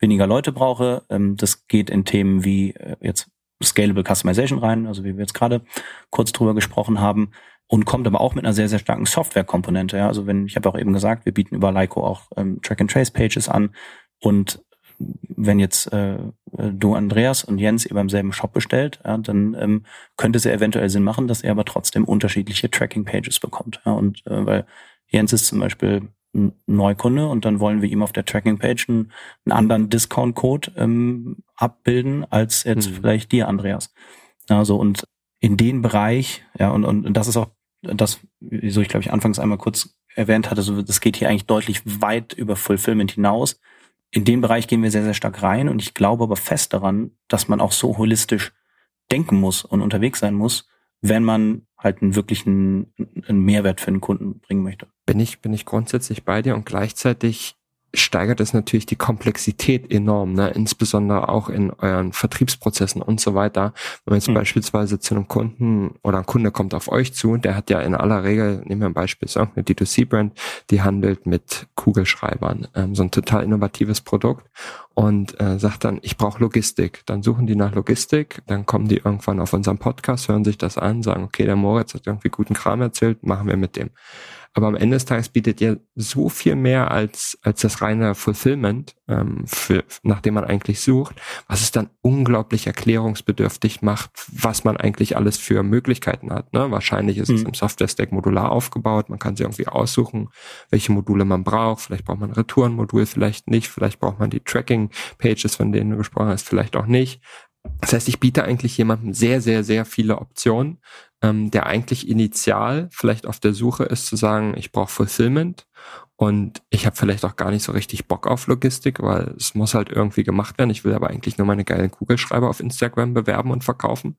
weniger Leute brauche. Ähm, das geht in Themen wie äh, jetzt Scalable Customization rein, also wie wir jetzt gerade kurz drüber gesprochen haben, und kommt aber auch mit einer sehr, sehr starken Software-Komponente. Ja. Also wenn, ich habe auch eben gesagt, wir bieten über Lyco auch ähm, Track-and-Trace-Pages an und wenn jetzt äh, du Andreas und Jens ihr beim selben Shop bestellt, ja, dann ähm, könnte es ja eventuell Sinn machen, dass er aber trotzdem unterschiedliche Tracking-Pages bekommt. Ja, und äh, weil Jens ist zum Beispiel ein Neukunde und dann wollen wir ihm auf der Tracking-Page einen, einen anderen Discount-Code ähm, abbilden als jetzt mhm. vielleicht dir, Andreas. Also und in den Bereich, ja, und, und, und das ist auch das, wieso ich glaube ich anfangs einmal kurz erwähnt hatte, so, das geht hier eigentlich deutlich weit über Fulfillment hinaus in den Bereich gehen wir sehr, sehr stark rein und ich glaube aber fest daran, dass man auch so holistisch denken muss und unterwegs sein muss, wenn man halt einen wirklichen einen Mehrwert für den Kunden bringen möchte. Bin ich, bin ich grundsätzlich bei dir und gleichzeitig steigert es natürlich die Komplexität enorm, ne? insbesondere auch in euren Vertriebsprozessen und so weiter. Wenn man jetzt mhm. beispielsweise zu einem Kunden oder ein Kunde kommt auf euch zu, der hat ja in aller Regel, nehmen wir ein Beispiel, so eine D2C-Brand, die handelt mit Kugelschreibern, ähm, so ein total innovatives Produkt und äh, sagt dann, ich brauche Logistik. Dann suchen die nach Logistik, dann kommen die irgendwann auf unseren Podcast, hören sich das an, sagen, okay, der Moritz hat irgendwie guten Kram erzählt, machen wir mit dem. Aber am Ende des Tages bietet ihr so viel mehr als, als das reine Fulfillment, ähm, für, nachdem man eigentlich sucht, was es dann unglaublich erklärungsbedürftig macht, was man eigentlich alles für Möglichkeiten hat. Ne? Wahrscheinlich ist mhm. es im Software-Stack modular aufgebaut. Man kann sich irgendwie aussuchen, welche Module man braucht. Vielleicht braucht man ein Retourenmodul, vielleicht nicht. Vielleicht braucht man die Tracking-Pages, von denen du gesprochen hast, vielleicht auch nicht. Das heißt, ich biete eigentlich jemandem sehr, sehr, sehr viele Optionen, ähm, der eigentlich initial vielleicht auf der Suche ist zu sagen, ich brauche Fulfillment und ich habe vielleicht auch gar nicht so richtig Bock auf Logistik, weil es muss halt irgendwie gemacht werden. Ich will aber eigentlich nur meine geilen Kugelschreiber auf Instagram bewerben und verkaufen.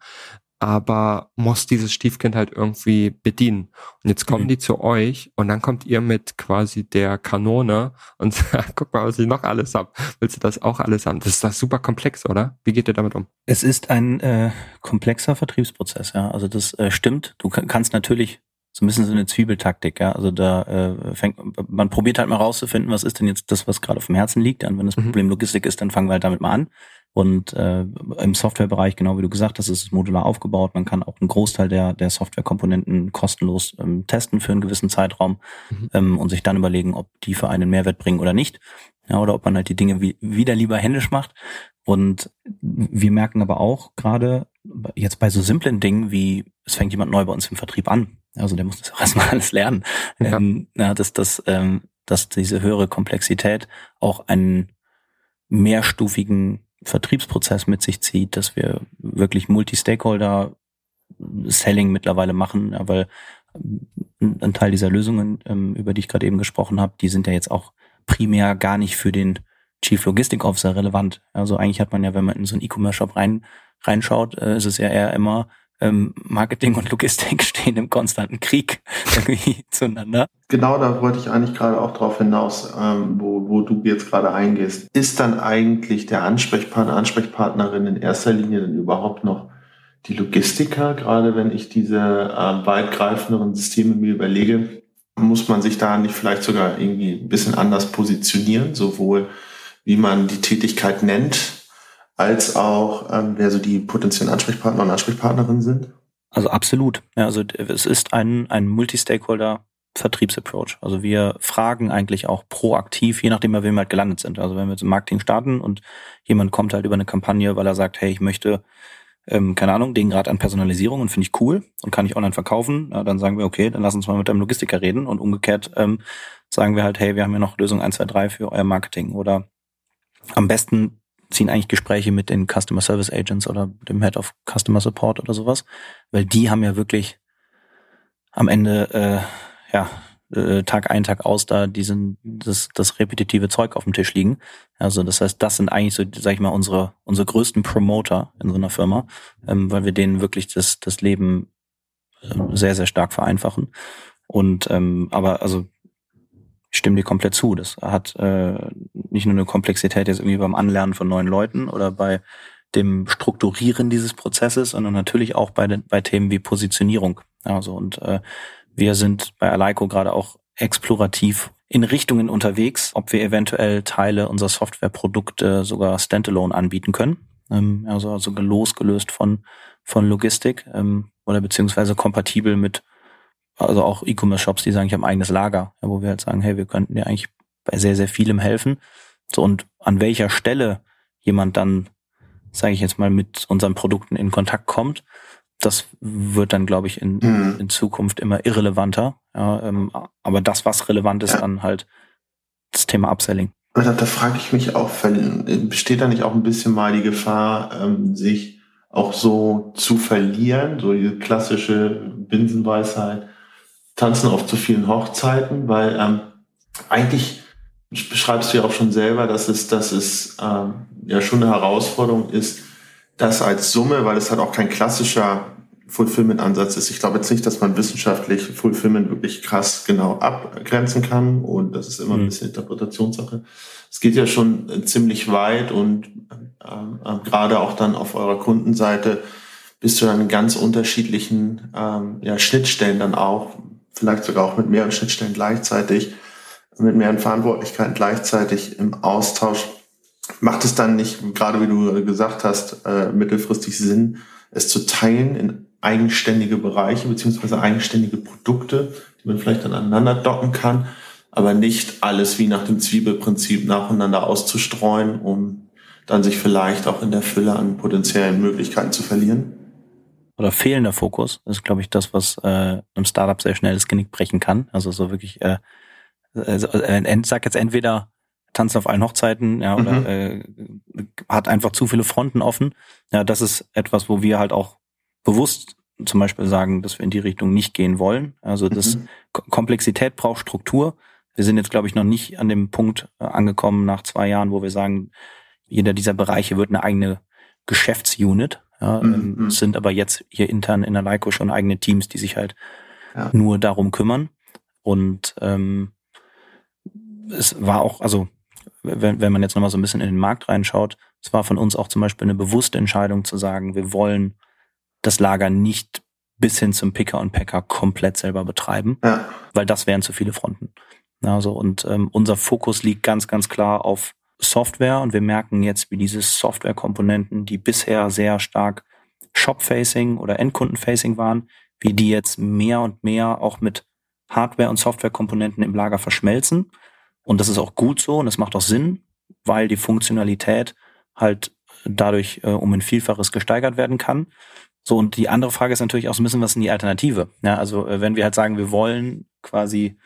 Aber muss dieses Stiefkind halt irgendwie bedienen. Und jetzt kommen mhm. die zu euch und dann kommt ihr mit quasi der Kanone und sagt, guck mal, was ich noch alles hab. Willst du das auch alles haben? Das ist das super komplex, oder? Wie geht ihr damit um? Es ist ein äh, komplexer Vertriebsprozess, ja. Also das äh, stimmt. Du kannst natürlich so ein bisschen so eine Zwiebeltaktik, ja. Also da äh, fängt man probiert halt mal rauszufinden, was ist denn jetzt das, was gerade auf dem Herzen liegt. Und wenn das mhm. Problem Logistik ist, dann fangen wir halt damit mal an. Und äh, im Softwarebereich, genau wie du gesagt hast, ist es modular aufgebaut. Man kann auch einen Großteil der, der Softwarekomponenten kostenlos ähm, testen für einen gewissen Zeitraum mhm. ähm, und sich dann überlegen, ob die für einen Mehrwert bringen oder nicht. Ja, oder ob man halt die Dinge wie, wieder lieber händisch macht. Und wir merken aber auch gerade jetzt bei so simplen Dingen wie, es fängt jemand neu bei uns im Vertrieb an. Also der muss das auch erstmal alles lernen. Ja. Ähm, ja, dass, dass, ähm, dass diese höhere Komplexität auch einen mehrstufigen Vertriebsprozess mit sich zieht, dass wir wirklich Multi-Stakeholder Selling mittlerweile machen, ja, weil ein Teil dieser Lösungen, ähm, über die ich gerade eben gesprochen habe, die sind ja jetzt auch primär gar nicht für den Chief Logistic Officer relevant. Also eigentlich hat man ja, wenn man in so einen E-Commerce Shop rein reinschaut, äh, ist es ja eher immer ähm, Marketing und Logistik stehen im konstanten Krieg zueinander. Genau, da wollte ich eigentlich gerade auch drauf hinaus, ähm, wo, wo du jetzt gerade eingehst. Ist dann eigentlich der Ansprechpartner, Ansprechpartnerin in erster Linie denn überhaupt noch die Logistiker, gerade wenn ich diese äh, weitgreifenderen Systeme mir überlege, muss man sich da nicht vielleicht sogar irgendwie ein bisschen anders positionieren, sowohl wie man die Tätigkeit nennt, als auch ähm, wer so die potenziellen Ansprechpartner und Ansprechpartnerinnen sind? Also absolut. Ja, also es ist ein, ein Multi-Stakeholder Vertriebsapproach. Also wir fragen eigentlich auch proaktiv, je nachdem, bei wem wir halt gelandet sind. Also wenn wir jetzt im Marketing starten und jemand kommt halt über eine Kampagne, weil er sagt, hey, ich möchte, ähm, keine Ahnung, den Grad an Personalisierung und finde ich cool und kann ich online verkaufen, ja, dann sagen wir, okay, dann lass uns mal mit deinem Logistiker reden und umgekehrt ähm, sagen wir halt, hey, wir haben ja noch Lösung 1, 2, 3 für euer Marketing oder am besten ziehen eigentlich Gespräche mit den Customer Service Agents oder dem Head of Customer Support oder sowas, weil die haben ja wirklich am Ende äh, ja äh, Tag ein Tag aus da diesen das das repetitive Zeug auf dem Tisch liegen. Also das heißt, das sind eigentlich so sag ich mal unsere unsere größten Promoter in so einer Firma, ähm, weil wir denen wirklich das das Leben äh, sehr sehr stark vereinfachen. Und ähm, aber also ich stimme dir komplett zu. Das hat äh, nicht nur eine Komplexität jetzt irgendwie beim Anlernen von neuen Leuten oder bei dem Strukturieren dieses Prozesses, sondern natürlich auch bei, den, bei Themen wie Positionierung. Also und äh, wir sind bei Aleiko gerade auch explorativ in Richtungen unterwegs, ob wir eventuell Teile unserer Softwareprodukte sogar standalone anbieten können. Ähm, also, also losgelöst von, von Logistik ähm, oder beziehungsweise kompatibel mit also auch E-Commerce-Shops, die sagen, ich habe ein eigenes Lager, ja, wo wir halt sagen, hey, wir könnten dir eigentlich bei sehr, sehr vielem helfen. So, und an welcher Stelle jemand dann, sage ich jetzt mal, mit unseren Produkten in Kontakt kommt, das wird dann, glaube ich, in, mhm. in Zukunft immer irrelevanter. Ja, ähm, aber das, was relevant ist, ja. dann halt das Thema Upselling. Da, da frage ich mich auch, besteht da nicht auch ein bisschen mal die Gefahr, ähm, sich auch so zu verlieren, so die klassische Binsenweisheit, tanzen auf zu vielen Hochzeiten, weil ähm, eigentlich beschreibst du ja auch schon selber, dass es, dass es ähm, ja schon eine Herausforderung ist, das als Summe, weil es halt auch kein klassischer Fulfillment-Ansatz ist. Ich glaube jetzt nicht, dass man wissenschaftlich Fulfillment wirklich krass genau abgrenzen kann und das ist immer mhm. ein bisschen Interpretationssache. Es geht ja schon äh, ziemlich weit und ähm, äh, gerade auch dann auf eurer Kundenseite bist du dann in ganz unterschiedlichen ähm, ja, Schnittstellen dann auch, vielleicht sogar auch mit mehreren Schnittstellen gleichzeitig, mit mehreren Verantwortlichkeiten gleichzeitig im Austausch, macht es dann nicht, gerade wie du gesagt hast, äh, mittelfristig Sinn, es zu teilen in eigenständige Bereiche beziehungsweise eigenständige Produkte, die man vielleicht dann aneinander docken kann, aber nicht alles wie nach dem Zwiebelprinzip nacheinander auszustreuen, um dann sich vielleicht auch in der Fülle an potenziellen Möglichkeiten zu verlieren? Oder fehlender Fokus ist, glaube ich, das, was äh, einem Startup sehr schnell das Genick brechen kann. Also so wirklich, äh, also, äh, sag jetzt entweder tanzt auf allen Hochzeiten, ja, oder mhm. äh, hat einfach zu viele Fronten offen. Ja, das ist etwas, wo wir halt auch bewusst zum Beispiel sagen, dass wir in die Richtung nicht gehen wollen. Also das mhm. Komplexität braucht Struktur. Wir sind jetzt, glaube ich, noch nicht an dem Punkt äh, angekommen nach zwei Jahren, wo wir sagen, jeder dieser Bereiche wird eine eigene Geschäftsunit. Ja, mhm. ähm, mhm. sind aber jetzt hier intern in der Leico schon eigene Teams, die sich halt ja. nur darum kümmern. Und ähm, es war auch, also wenn, wenn man jetzt nochmal so ein bisschen in den Markt reinschaut, es war von uns auch zum Beispiel eine bewusste Entscheidung zu sagen, wir wollen das Lager nicht bis hin zum Picker und Packer komplett selber betreiben, ja. weil das wären zu viele Fronten. Also und ähm, unser Fokus liegt ganz, ganz klar auf Software und wir merken jetzt, wie diese Softwarekomponenten, die bisher sehr stark Shop-Facing oder Endkunden-Facing waren, wie die jetzt mehr und mehr auch mit Hardware- und Softwarekomponenten im Lager verschmelzen. Und das ist auch gut so und das macht auch Sinn, weil die Funktionalität halt dadurch äh, um ein Vielfaches gesteigert werden kann. So, und die andere Frage ist natürlich auch so ein bisschen, was ist die Alternative? Ja, also äh, wenn wir halt sagen, wir wollen quasi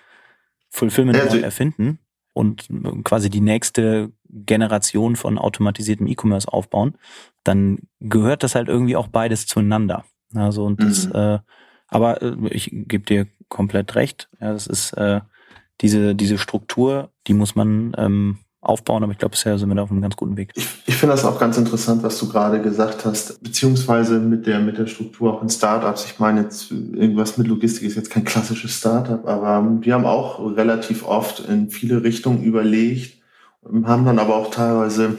Fulfillment ja, also, erfinden und quasi die nächste Generation von automatisiertem E-Commerce aufbauen, dann gehört das halt irgendwie auch beides zueinander. Also und das, mhm. äh, aber äh, ich gebe dir komplett recht. Ja, das ist äh, diese diese Struktur, die muss man ähm, aufbauen, aber ich glaube, bisher sind wir da auf einem ganz guten Weg. Ich, ich finde das auch ganz interessant, was du gerade gesagt hast, beziehungsweise mit der, mit der Struktur auch in Startups. Ich meine jetzt, irgendwas mit Logistik ist jetzt kein klassisches Startup, aber wir haben auch relativ oft in viele Richtungen überlegt, haben dann aber auch teilweise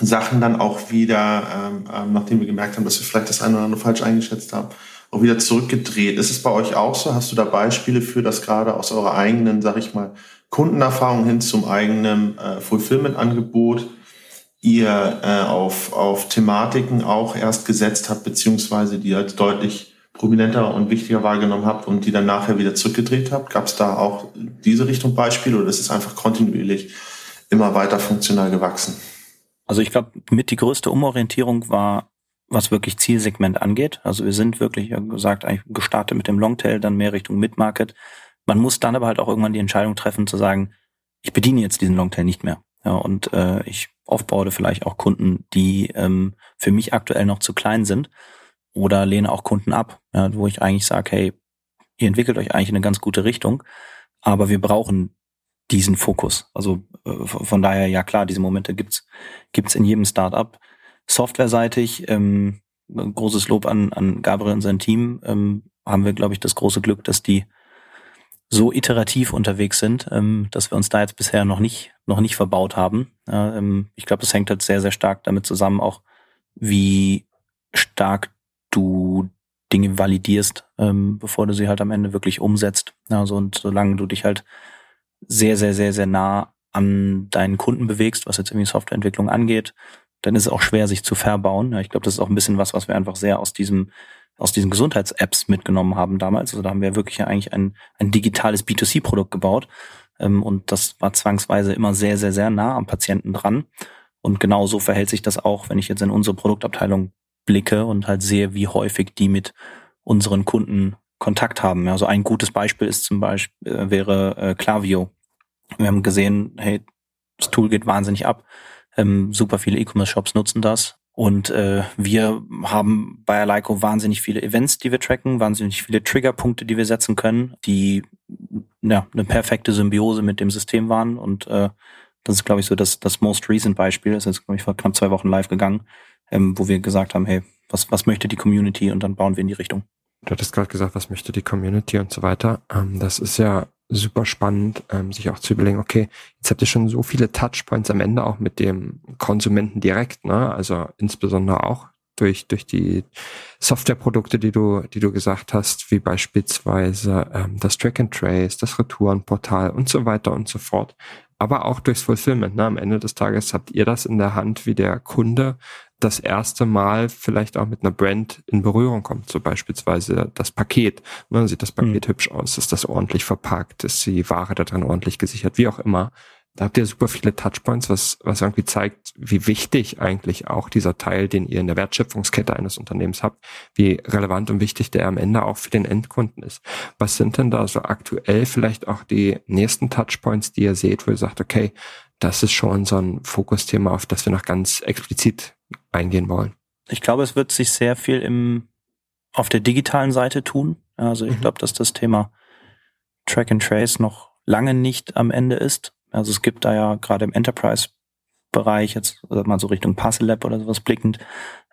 Sachen dann auch wieder, ähm, ähm nachdem wir gemerkt haben, dass wir vielleicht das eine oder andere falsch eingeschätzt haben, auch wieder zurückgedreht. Ist es bei euch auch so? Hast du da Beispiele für, dass gerade aus eurer eigenen, sag ich mal, Kundenerfahrung hin zum eigenen äh, Fulfillment-Angebot ihr äh, auf, auf Thematiken auch erst gesetzt habt, beziehungsweise die als deutlich prominenter und wichtiger wahrgenommen habt und die dann nachher wieder zurückgedreht habt? Gab es da auch diese Richtung Beispiele oder ist es einfach kontinuierlich immer weiter funktional gewachsen? Also ich glaube, mit die größte Umorientierung war, was wirklich Zielsegment angeht. Also wir sind wirklich, wie gesagt, eigentlich gestartet mit dem Longtail, dann mehr Richtung Midmarket, man muss dann aber halt auch irgendwann die Entscheidung treffen zu sagen, ich bediene jetzt diesen Longtail nicht mehr. Ja, und äh, ich aufbaue vielleicht auch Kunden, die ähm, für mich aktuell noch zu klein sind oder lehne auch Kunden ab, ja, wo ich eigentlich sage, hey, ihr entwickelt euch eigentlich in eine ganz gute Richtung, aber wir brauchen diesen Fokus. Also äh, von daher, ja klar, diese Momente gibt's gibt's in jedem Startup. Softwareseitig, ähm, großes Lob an, an Gabriel und sein Team, ähm, haben wir, glaube ich, das große Glück, dass die so iterativ unterwegs sind, ähm, dass wir uns da jetzt bisher noch nicht, noch nicht verbaut haben. Ähm, ich glaube, das hängt halt sehr, sehr stark damit zusammen, auch wie stark du Dinge validierst, ähm, bevor du sie halt am Ende wirklich umsetzt. Also und solange du dich halt sehr, sehr, sehr, sehr nah an deinen Kunden bewegst, was jetzt irgendwie Softwareentwicklung angeht, dann ist es auch schwer, sich zu verbauen. Ich glaube, das ist auch ein bisschen was, was wir einfach sehr aus diesem aus diesen Gesundheits-Apps mitgenommen haben damals. Also da haben wir wirklich eigentlich ein, ein digitales B2C-Produkt gebaut. Ähm, und das war zwangsweise immer sehr, sehr, sehr nah am Patienten dran. Und genau so verhält sich das auch, wenn ich jetzt in unsere Produktabteilung blicke und halt sehe, wie häufig die mit unseren Kunden Kontakt haben. Also ein gutes Beispiel ist zum Beispiel, äh, wäre äh, Clavio. Wir haben gesehen, hey, das Tool geht wahnsinnig ab. Ähm, super viele E-Commerce-Shops nutzen das. Und äh, wir haben bei Alaiko wahnsinnig viele Events, die wir tracken, wahnsinnig viele Triggerpunkte, die wir setzen können, die ja, eine perfekte Symbiose mit dem System waren. Und äh, das ist, glaube ich, so das, das most recent Beispiel. Das ist jetzt, glaube ich, vor knapp zwei Wochen live gegangen, ähm, wo wir gesagt haben, hey, was, was möchte die Community? Und dann bauen wir in die Richtung. Du hattest gerade gesagt, was möchte die Community und so weiter. Ähm, das ist ja super spannend, ähm, sich auch zu überlegen, okay, jetzt habt ihr schon so viele Touchpoints am Ende auch mit dem Konsumenten direkt, ne? Also insbesondere auch durch, durch die Softwareprodukte, die du, die du gesagt hast, wie beispielsweise ähm, das Track and Trace, das Retourenportal und so weiter und so fort. Aber auch durchs Fulfillment. Ne? Am Ende des Tages habt ihr das in der Hand, wie der Kunde das erste Mal vielleicht auch mit einer Brand in Berührung kommt. So beispielsweise das Paket. Ne, sieht das Paket mhm. hübsch aus? Ist das ordentlich verpackt? Ist die Ware da drin ordentlich gesichert? Wie auch immer. Da habt ihr super viele Touchpoints, was, was irgendwie zeigt, wie wichtig eigentlich auch dieser Teil, den ihr in der Wertschöpfungskette eines Unternehmens habt, wie relevant und wichtig der am Ende auch für den Endkunden ist. Was sind denn da so aktuell vielleicht auch die nächsten Touchpoints, die ihr seht, wo ihr sagt, okay, das ist schon so ein Fokusthema, auf das wir noch ganz explizit eingehen wollen. Ich glaube, es wird sich sehr viel im, auf der digitalen Seite tun. Also ich mhm. glaube, dass das Thema Track and Trace noch lange nicht am Ende ist. Also es gibt da ja gerade im Enterprise-Bereich, jetzt mal so Richtung Parcel Lab oder sowas blickend,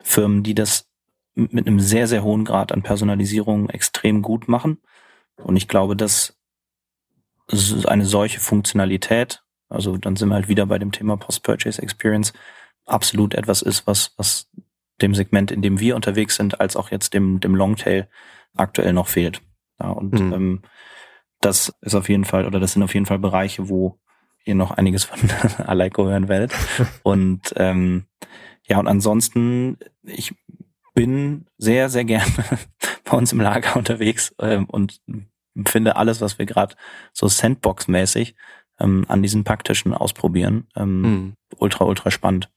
Firmen, die das mit einem sehr, sehr hohen Grad an Personalisierung extrem gut machen. Und ich glaube, dass eine solche Funktionalität, also dann sind wir halt wieder bei dem Thema Post-Purchase Experience, absolut etwas ist, was, was dem Segment, in dem wir unterwegs sind, als auch jetzt dem, dem Longtail aktuell noch fehlt. Ja, und mhm. ähm, das ist auf jeden Fall, oder das sind auf jeden Fall Bereiche, wo ihr noch einiges von Aleiko hören werdet. und ähm, ja, und ansonsten, ich bin sehr, sehr gern bei uns im Lager unterwegs ähm, und finde alles, was wir gerade so Sandbox-mäßig ähm, an diesen Packtischen ausprobieren, ähm, mhm. ultra, ultra spannend.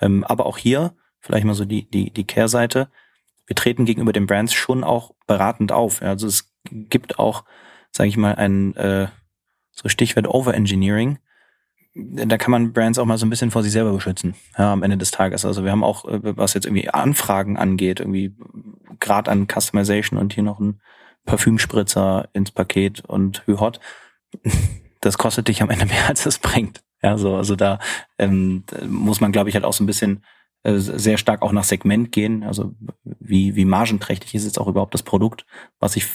Ähm, aber auch hier, vielleicht mal so die, die, die Kehrseite, wir treten gegenüber den Brands schon auch beratend auf. Ja, also es gibt auch, sage ich mal, ein äh, so Stichwort Overengineering. Da kann man Brands auch mal so ein bisschen vor sich selber beschützen, ja, am Ende des Tages. Also wir haben auch, äh, was jetzt irgendwie Anfragen angeht, irgendwie Grad an Customization und hier noch ein Parfümspritzer ins Paket und Hü Hot. Das kostet dich am Ende mehr, als es bringt. Ja, so, also da ähm, muss man, glaube ich, halt auch so ein bisschen äh, sehr stark auch nach Segment gehen. Also wie, wie margenträchtig ist jetzt auch überhaupt das Produkt, was ich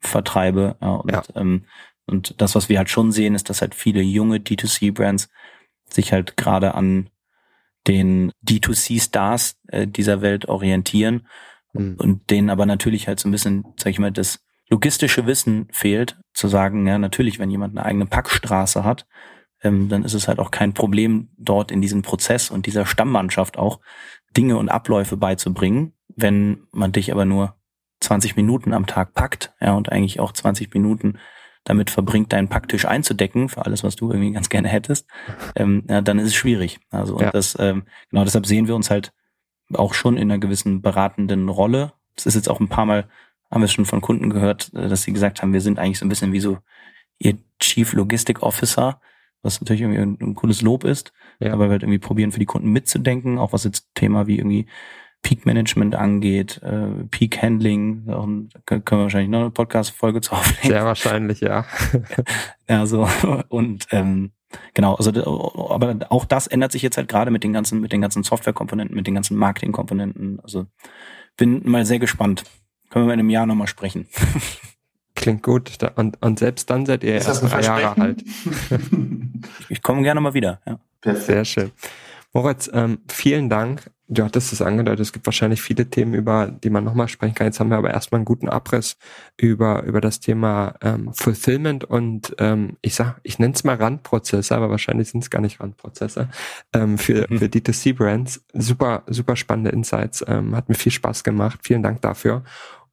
vertreibe. Ja, und, ja. Ähm, und das, was wir halt schon sehen, ist, dass halt viele junge D2C-Brands sich halt gerade an den D2C-Stars äh, dieser Welt orientieren mhm. und denen aber natürlich halt so ein bisschen, sag ich mal, das logistische Wissen fehlt, zu sagen, ja, natürlich, wenn jemand eine eigene Packstraße hat, ähm, dann ist es halt auch kein Problem, dort in diesem Prozess und dieser Stammmannschaft auch Dinge und Abläufe beizubringen. Wenn man dich aber nur 20 Minuten am Tag packt, ja, und eigentlich auch 20 Minuten damit verbringt, deinen Packtisch einzudecken für alles, was du irgendwie ganz gerne hättest, ähm, ja, dann ist es schwierig. Also und ja. das, ähm, genau deshalb sehen wir uns halt auch schon in einer gewissen beratenden Rolle. Das ist jetzt auch ein paar Mal, haben wir es schon von Kunden gehört, äh, dass sie gesagt haben, wir sind eigentlich so ein bisschen wie so ihr Chief Logistic Officer, was natürlich irgendwie ein, ein cooles Lob ist, ja. aber wir halt irgendwie probieren für die Kunden mitzudenken, auch was jetzt Thema wie irgendwie Peak Management angeht, äh, Peak Handling, können wir wahrscheinlich noch eine Podcast-Folge zu aufnehmen. Sehr wahrscheinlich, ja. ja, so, und ähm, genau, also aber auch das ändert sich jetzt halt gerade mit den ganzen, mit den ganzen Software-Komponenten, mit den ganzen Marketing-Komponenten. Also bin mal sehr gespannt. Können wir in einem Jahr nochmal sprechen. Klingt gut. Und, und selbst dann seid ihr erst drei Jahre alt. ich komme gerne mal wieder. Ja. Perfekt. Sehr schön. Moritz, ähm, vielen Dank. Du hattest es angedeutet, es gibt wahrscheinlich viele Themen, über die man nochmal sprechen kann. Jetzt haben wir aber erstmal einen guten Abriss über, über das Thema ähm, Fulfillment und ähm, ich sag, ich nenne es mal Randprozesse, aber wahrscheinlich sind es gar nicht Randprozesse ähm, für, mhm. für D2C-Brands. Super, super spannende Insights. Ähm, hat mir viel Spaß gemacht. Vielen Dank dafür.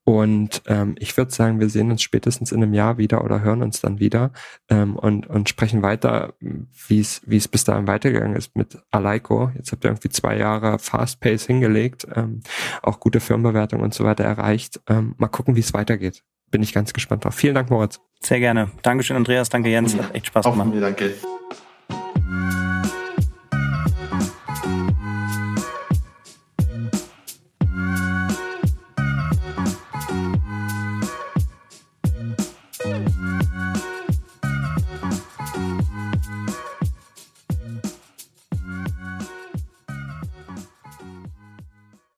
Und ähm, ich würde sagen, wir sehen uns spätestens in einem Jahr wieder oder hören uns dann wieder ähm, und, und sprechen weiter, wie es wie es bis dahin weitergegangen ist mit Aleiko. Jetzt habt ihr irgendwie zwei Jahre Fast Pace hingelegt, ähm, auch gute Firmenbewertung und so weiter erreicht. Ähm, mal gucken, wie es weitergeht. Bin ich ganz gespannt drauf. Vielen Dank, Moritz. Sehr gerne. Dankeschön, Andreas. Danke, Jens. Hat echt Spaß gemacht. Danke.